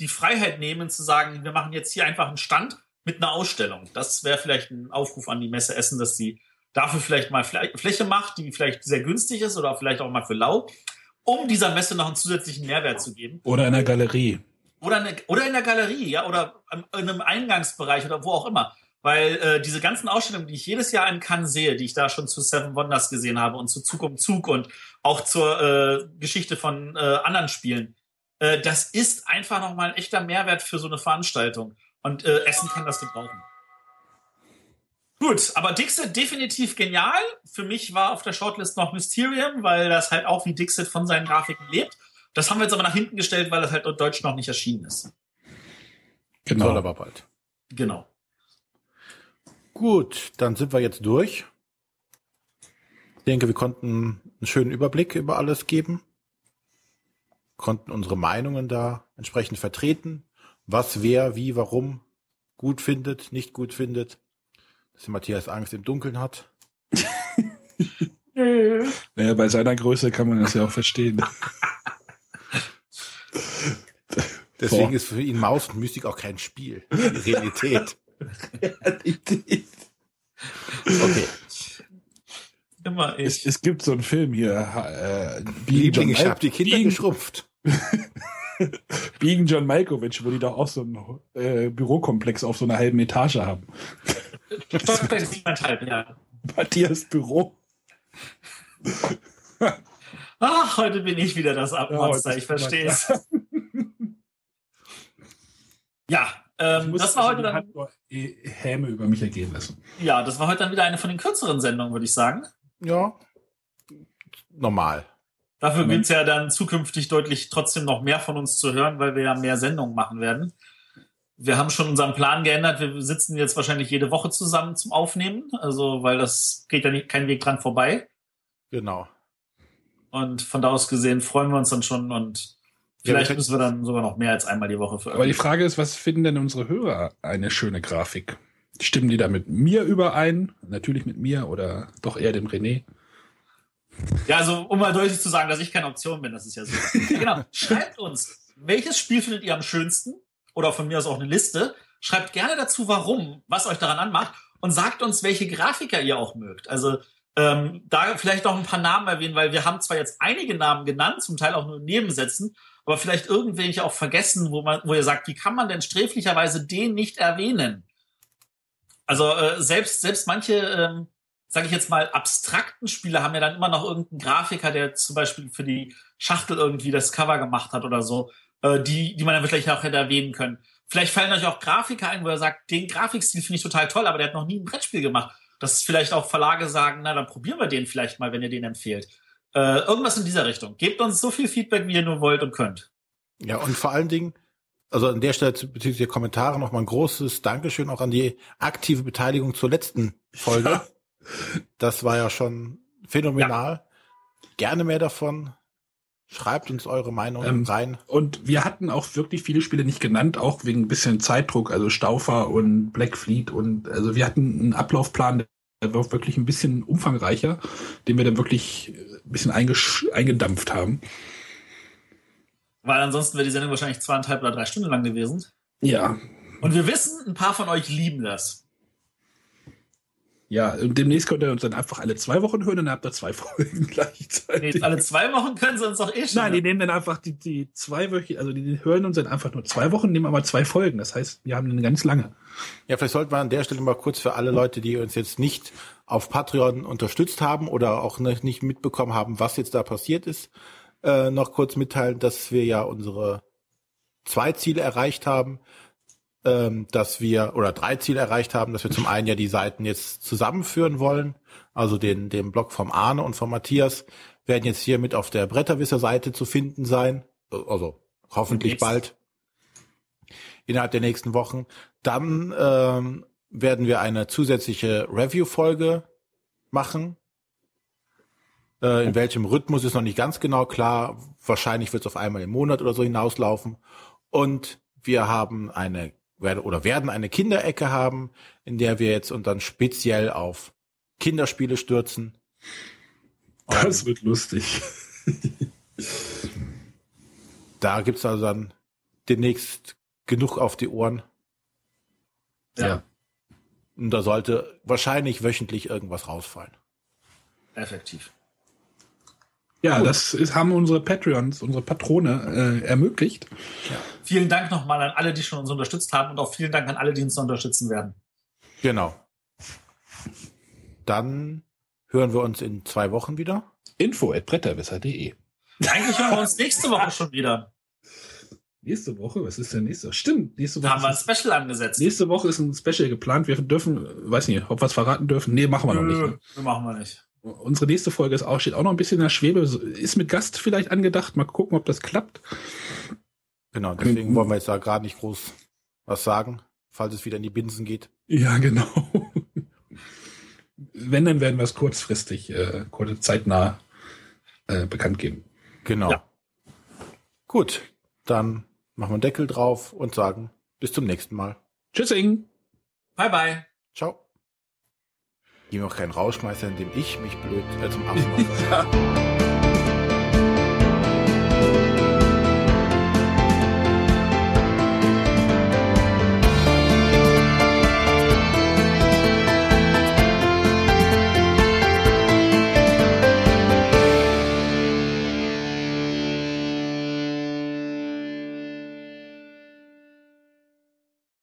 die Freiheit nehmen zu sagen, wir machen jetzt hier einfach einen Stand mit einer Ausstellung. Das wäre vielleicht ein Aufruf an die Messe Essen, dass sie dafür vielleicht mal Fläche macht, die vielleicht sehr günstig ist oder vielleicht auch mal für lau, um dieser Messe noch einen zusätzlichen Mehrwert zu geben. Oder in der Galerie. Oder, eine, oder in der Galerie, ja, oder in einem Eingangsbereich oder wo auch immer. Weil äh, diese ganzen Ausstellungen, die ich jedes Jahr in Cannes sehe, die ich da schon zu Seven Wonders gesehen habe und zu Zug um Zug und auch zur äh, Geschichte von äh, anderen Spielen, äh, das ist einfach nochmal ein echter Mehrwert für so eine Veranstaltung. Und äh, Essen kann das gebrauchen. Gut, aber Dixit definitiv genial. Für mich war auf der Shortlist noch Mysterium, weil das halt auch wie Dixit von seinen Grafiken lebt. Das haben wir jetzt aber nach hinten gestellt, weil das halt in Deutsch noch nicht erschienen ist. Genau. Soll aber bald. Genau. Gut, dann sind wir jetzt durch. Ich denke, wir konnten einen schönen Überblick über alles geben, konnten unsere Meinungen da entsprechend vertreten, was wer, wie, warum gut findet, nicht gut findet, dass Matthias Angst im Dunkeln hat. naja, bei seiner Größe kann man das ja auch verstehen. Deswegen Boah. ist für ihn Maus und Mystik auch kein Spiel. Realität. Realität. Okay. Immer ich. Es, es, gibt so einen Film hier. Äh, Liebling, ich habe die Kinder Biegen, geschrumpft. Biegen John Malkovich, wo die da auch so einen äh, Bürokomplex auf so einer halben Etage haben. Ja. Matthias Büro. Ach, heute bin ich wieder das Abmonster, ja, ich verstehe es. ja, ähm, das war heute dann. Häme über mich ergehen lassen. Ja, das war heute dann wieder eine von den kürzeren Sendungen, würde ich sagen. Ja. Normal. Dafür gibt es ja dann zukünftig deutlich trotzdem noch mehr von uns zu hören, weil wir ja mehr Sendungen machen werden. Wir haben schon unseren Plan geändert. Wir sitzen jetzt wahrscheinlich jede Woche zusammen zum Aufnehmen. Also, weil das geht ja nicht, kein Weg dran vorbei. Genau. Und von da aus gesehen freuen wir uns dann schon und vielleicht ja, müssen wir dann sogar noch mehr als einmal die Woche für. Aber die Frage ist, was finden denn unsere Hörer eine schöne Grafik? Stimmen die da mit mir überein? Natürlich mit mir oder doch eher dem René? Ja, also um mal deutlich zu sagen, dass ich keine Option bin, das ist ja so. genau. Schreibt uns, welches Spiel findet ihr am schönsten? Oder von mir aus auch eine Liste. Schreibt gerne dazu, warum, was euch daran anmacht und sagt uns, welche Grafiker ihr auch mögt. Also ähm, da vielleicht noch ein paar Namen erwähnen, weil wir haben zwar jetzt einige Namen genannt, zum Teil auch nur Nebensätzen, aber vielleicht irgendwelche auch vergessen, wo man, wo ihr sagt, wie kann man denn sträflicherweise den nicht erwähnen? Also äh, selbst selbst manche, ähm, sage ich jetzt mal, abstrakten Spiele haben ja dann immer noch irgendeinen Grafiker, der zum Beispiel für die Schachtel irgendwie das Cover gemacht hat oder so, äh, die die man dann vielleicht auch hätte erwähnen können. Vielleicht fallen euch auch Grafiker ein, wo er sagt, den Grafikstil finde ich total toll, aber der hat noch nie ein Brettspiel gemacht. Dass vielleicht auch Verlage sagen, na, dann probieren wir den vielleicht mal, wenn ihr den empfehlt. Äh, irgendwas in dieser Richtung. Gebt uns so viel Feedback, wie ihr nur wollt und könnt. Ja, und vor allen Dingen, also an der Stelle bezüglich der Kommentare nochmal ein großes Dankeschön auch an die aktive Beteiligung zur letzten Folge. Ja. Das war ja schon phänomenal. Ja. Gerne mehr davon. Schreibt uns eure Meinung ähm, rein. Und wir hatten auch wirklich viele Spiele nicht genannt, auch wegen ein bisschen Zeitdruck, also Staufer und Black Fleet und also wir hatten einen Ablaufplan, der war wirklich ein bisschen umfangreicher, den wir dann wirklich ein bisschen eingedampft haben. Weil ansonsten wäre die Sendung wahrscheinlich zweieinhalb oder drei Stunden lang gewesen. Ja. Und wir wissen, ein paar von euch lieben das. Ja, und demnächst könnt ihr uns dann einfach alle zwei Wochen hören und dann habt ihr zwei Folgen gleichzeitig. Nee, alle zwei Wochen können sie uns doch eh schon. Nein, die nehmen dann einfach die, die zwei Wöchchen, also die hören uns dann einfach nur zwei Wochen, nehmen aber zwei Folgen. Das heißt, wir haben eine ganz lange. Ja, vielleicht sollten wir an der Stelle mal kurz für alle Leute, die uns jetzt nicht auf Patreon unterstützt haben oder auch nicht mitbekommen haben, was jetzt da passiert ist, äh, noch kurz mitteilen, dass wir ja unsere zwei Ziele erreicht haben, ähm, dass wir oder drei Ziele erreicht haben, dass wir zum einen ja die Seiten jetzt zusammenführen wollen, also den den Blog vom Arne und vom Matthias werden jetzt hier mit auf der Bretterwisser Seite zu finden sein, also hoffentlich bald innerhalb der nächsten Wochen. Dann ähm, werden wir eine zusätzliche Review-Folge machen, äh, in welchem Rhythmus ist noch nicht ganz genau klar. Wahrscheinlich wird es auf einmal im Monat oder so hinauslaufen. Und wir haben eine oder werden eine Kinderecke haben, in der wir jetzt und dann speziell auf Kinderspiele stürzen. Das und wird lustig. da gibt's also dann demnächst genug auf die Ohren. Ja. Und da sollte wahrscheinlich wöchentlich irgendwas rausfallen. Effektiv. Ja, Gut. das ist, haben unsere Patreons, unsere Patrone äh, ermöglicht. Ja. Vielen Dank nochmal an alle, die schon uns unterstützt haben und auch vielen Dank an alle, die uns unterstützen werden. Genau. Dann hören wir uns in zwei Wochen wieder. Info at bretterwisser.de. Eigentlich hören wir uns nächste Woche schon wieder. Nächste Woche? Was ist denn nächste? Stimmt, nächste Woche. Da haben wir ein Special angesetzt. Nächste Woche ist ein Special geplant. Wir dürfen, weiß nicht, ob wir es verraten dürfen. Nee, machen wir Nö, noch nicht. Ne? Machen wir nicht. Unsere nächste Folge ist auch, steht auch noch ein bisschen in der Schwebe. Ist mit Gast vielleicht angedacht. Mal gucken, ob das klappt. Genau, deswegen wollen wir jetzt da gerade nicht groß was sagen, falls es wieder in die Binsen geht. Ja, genau. Wenn, dann werden wir es kurzfristig, äh, kurze zeitnah äh, bekannt geben. Genau. Ja. Gut, dann machen wir einen Deckel drauf und sagen bis zum nächsten Mal. Tschüssing! Bye, bye. Ciao. Mir auch keinen Rauschmeister, indem ich mich blöd äh, zum Affen mache. Ja.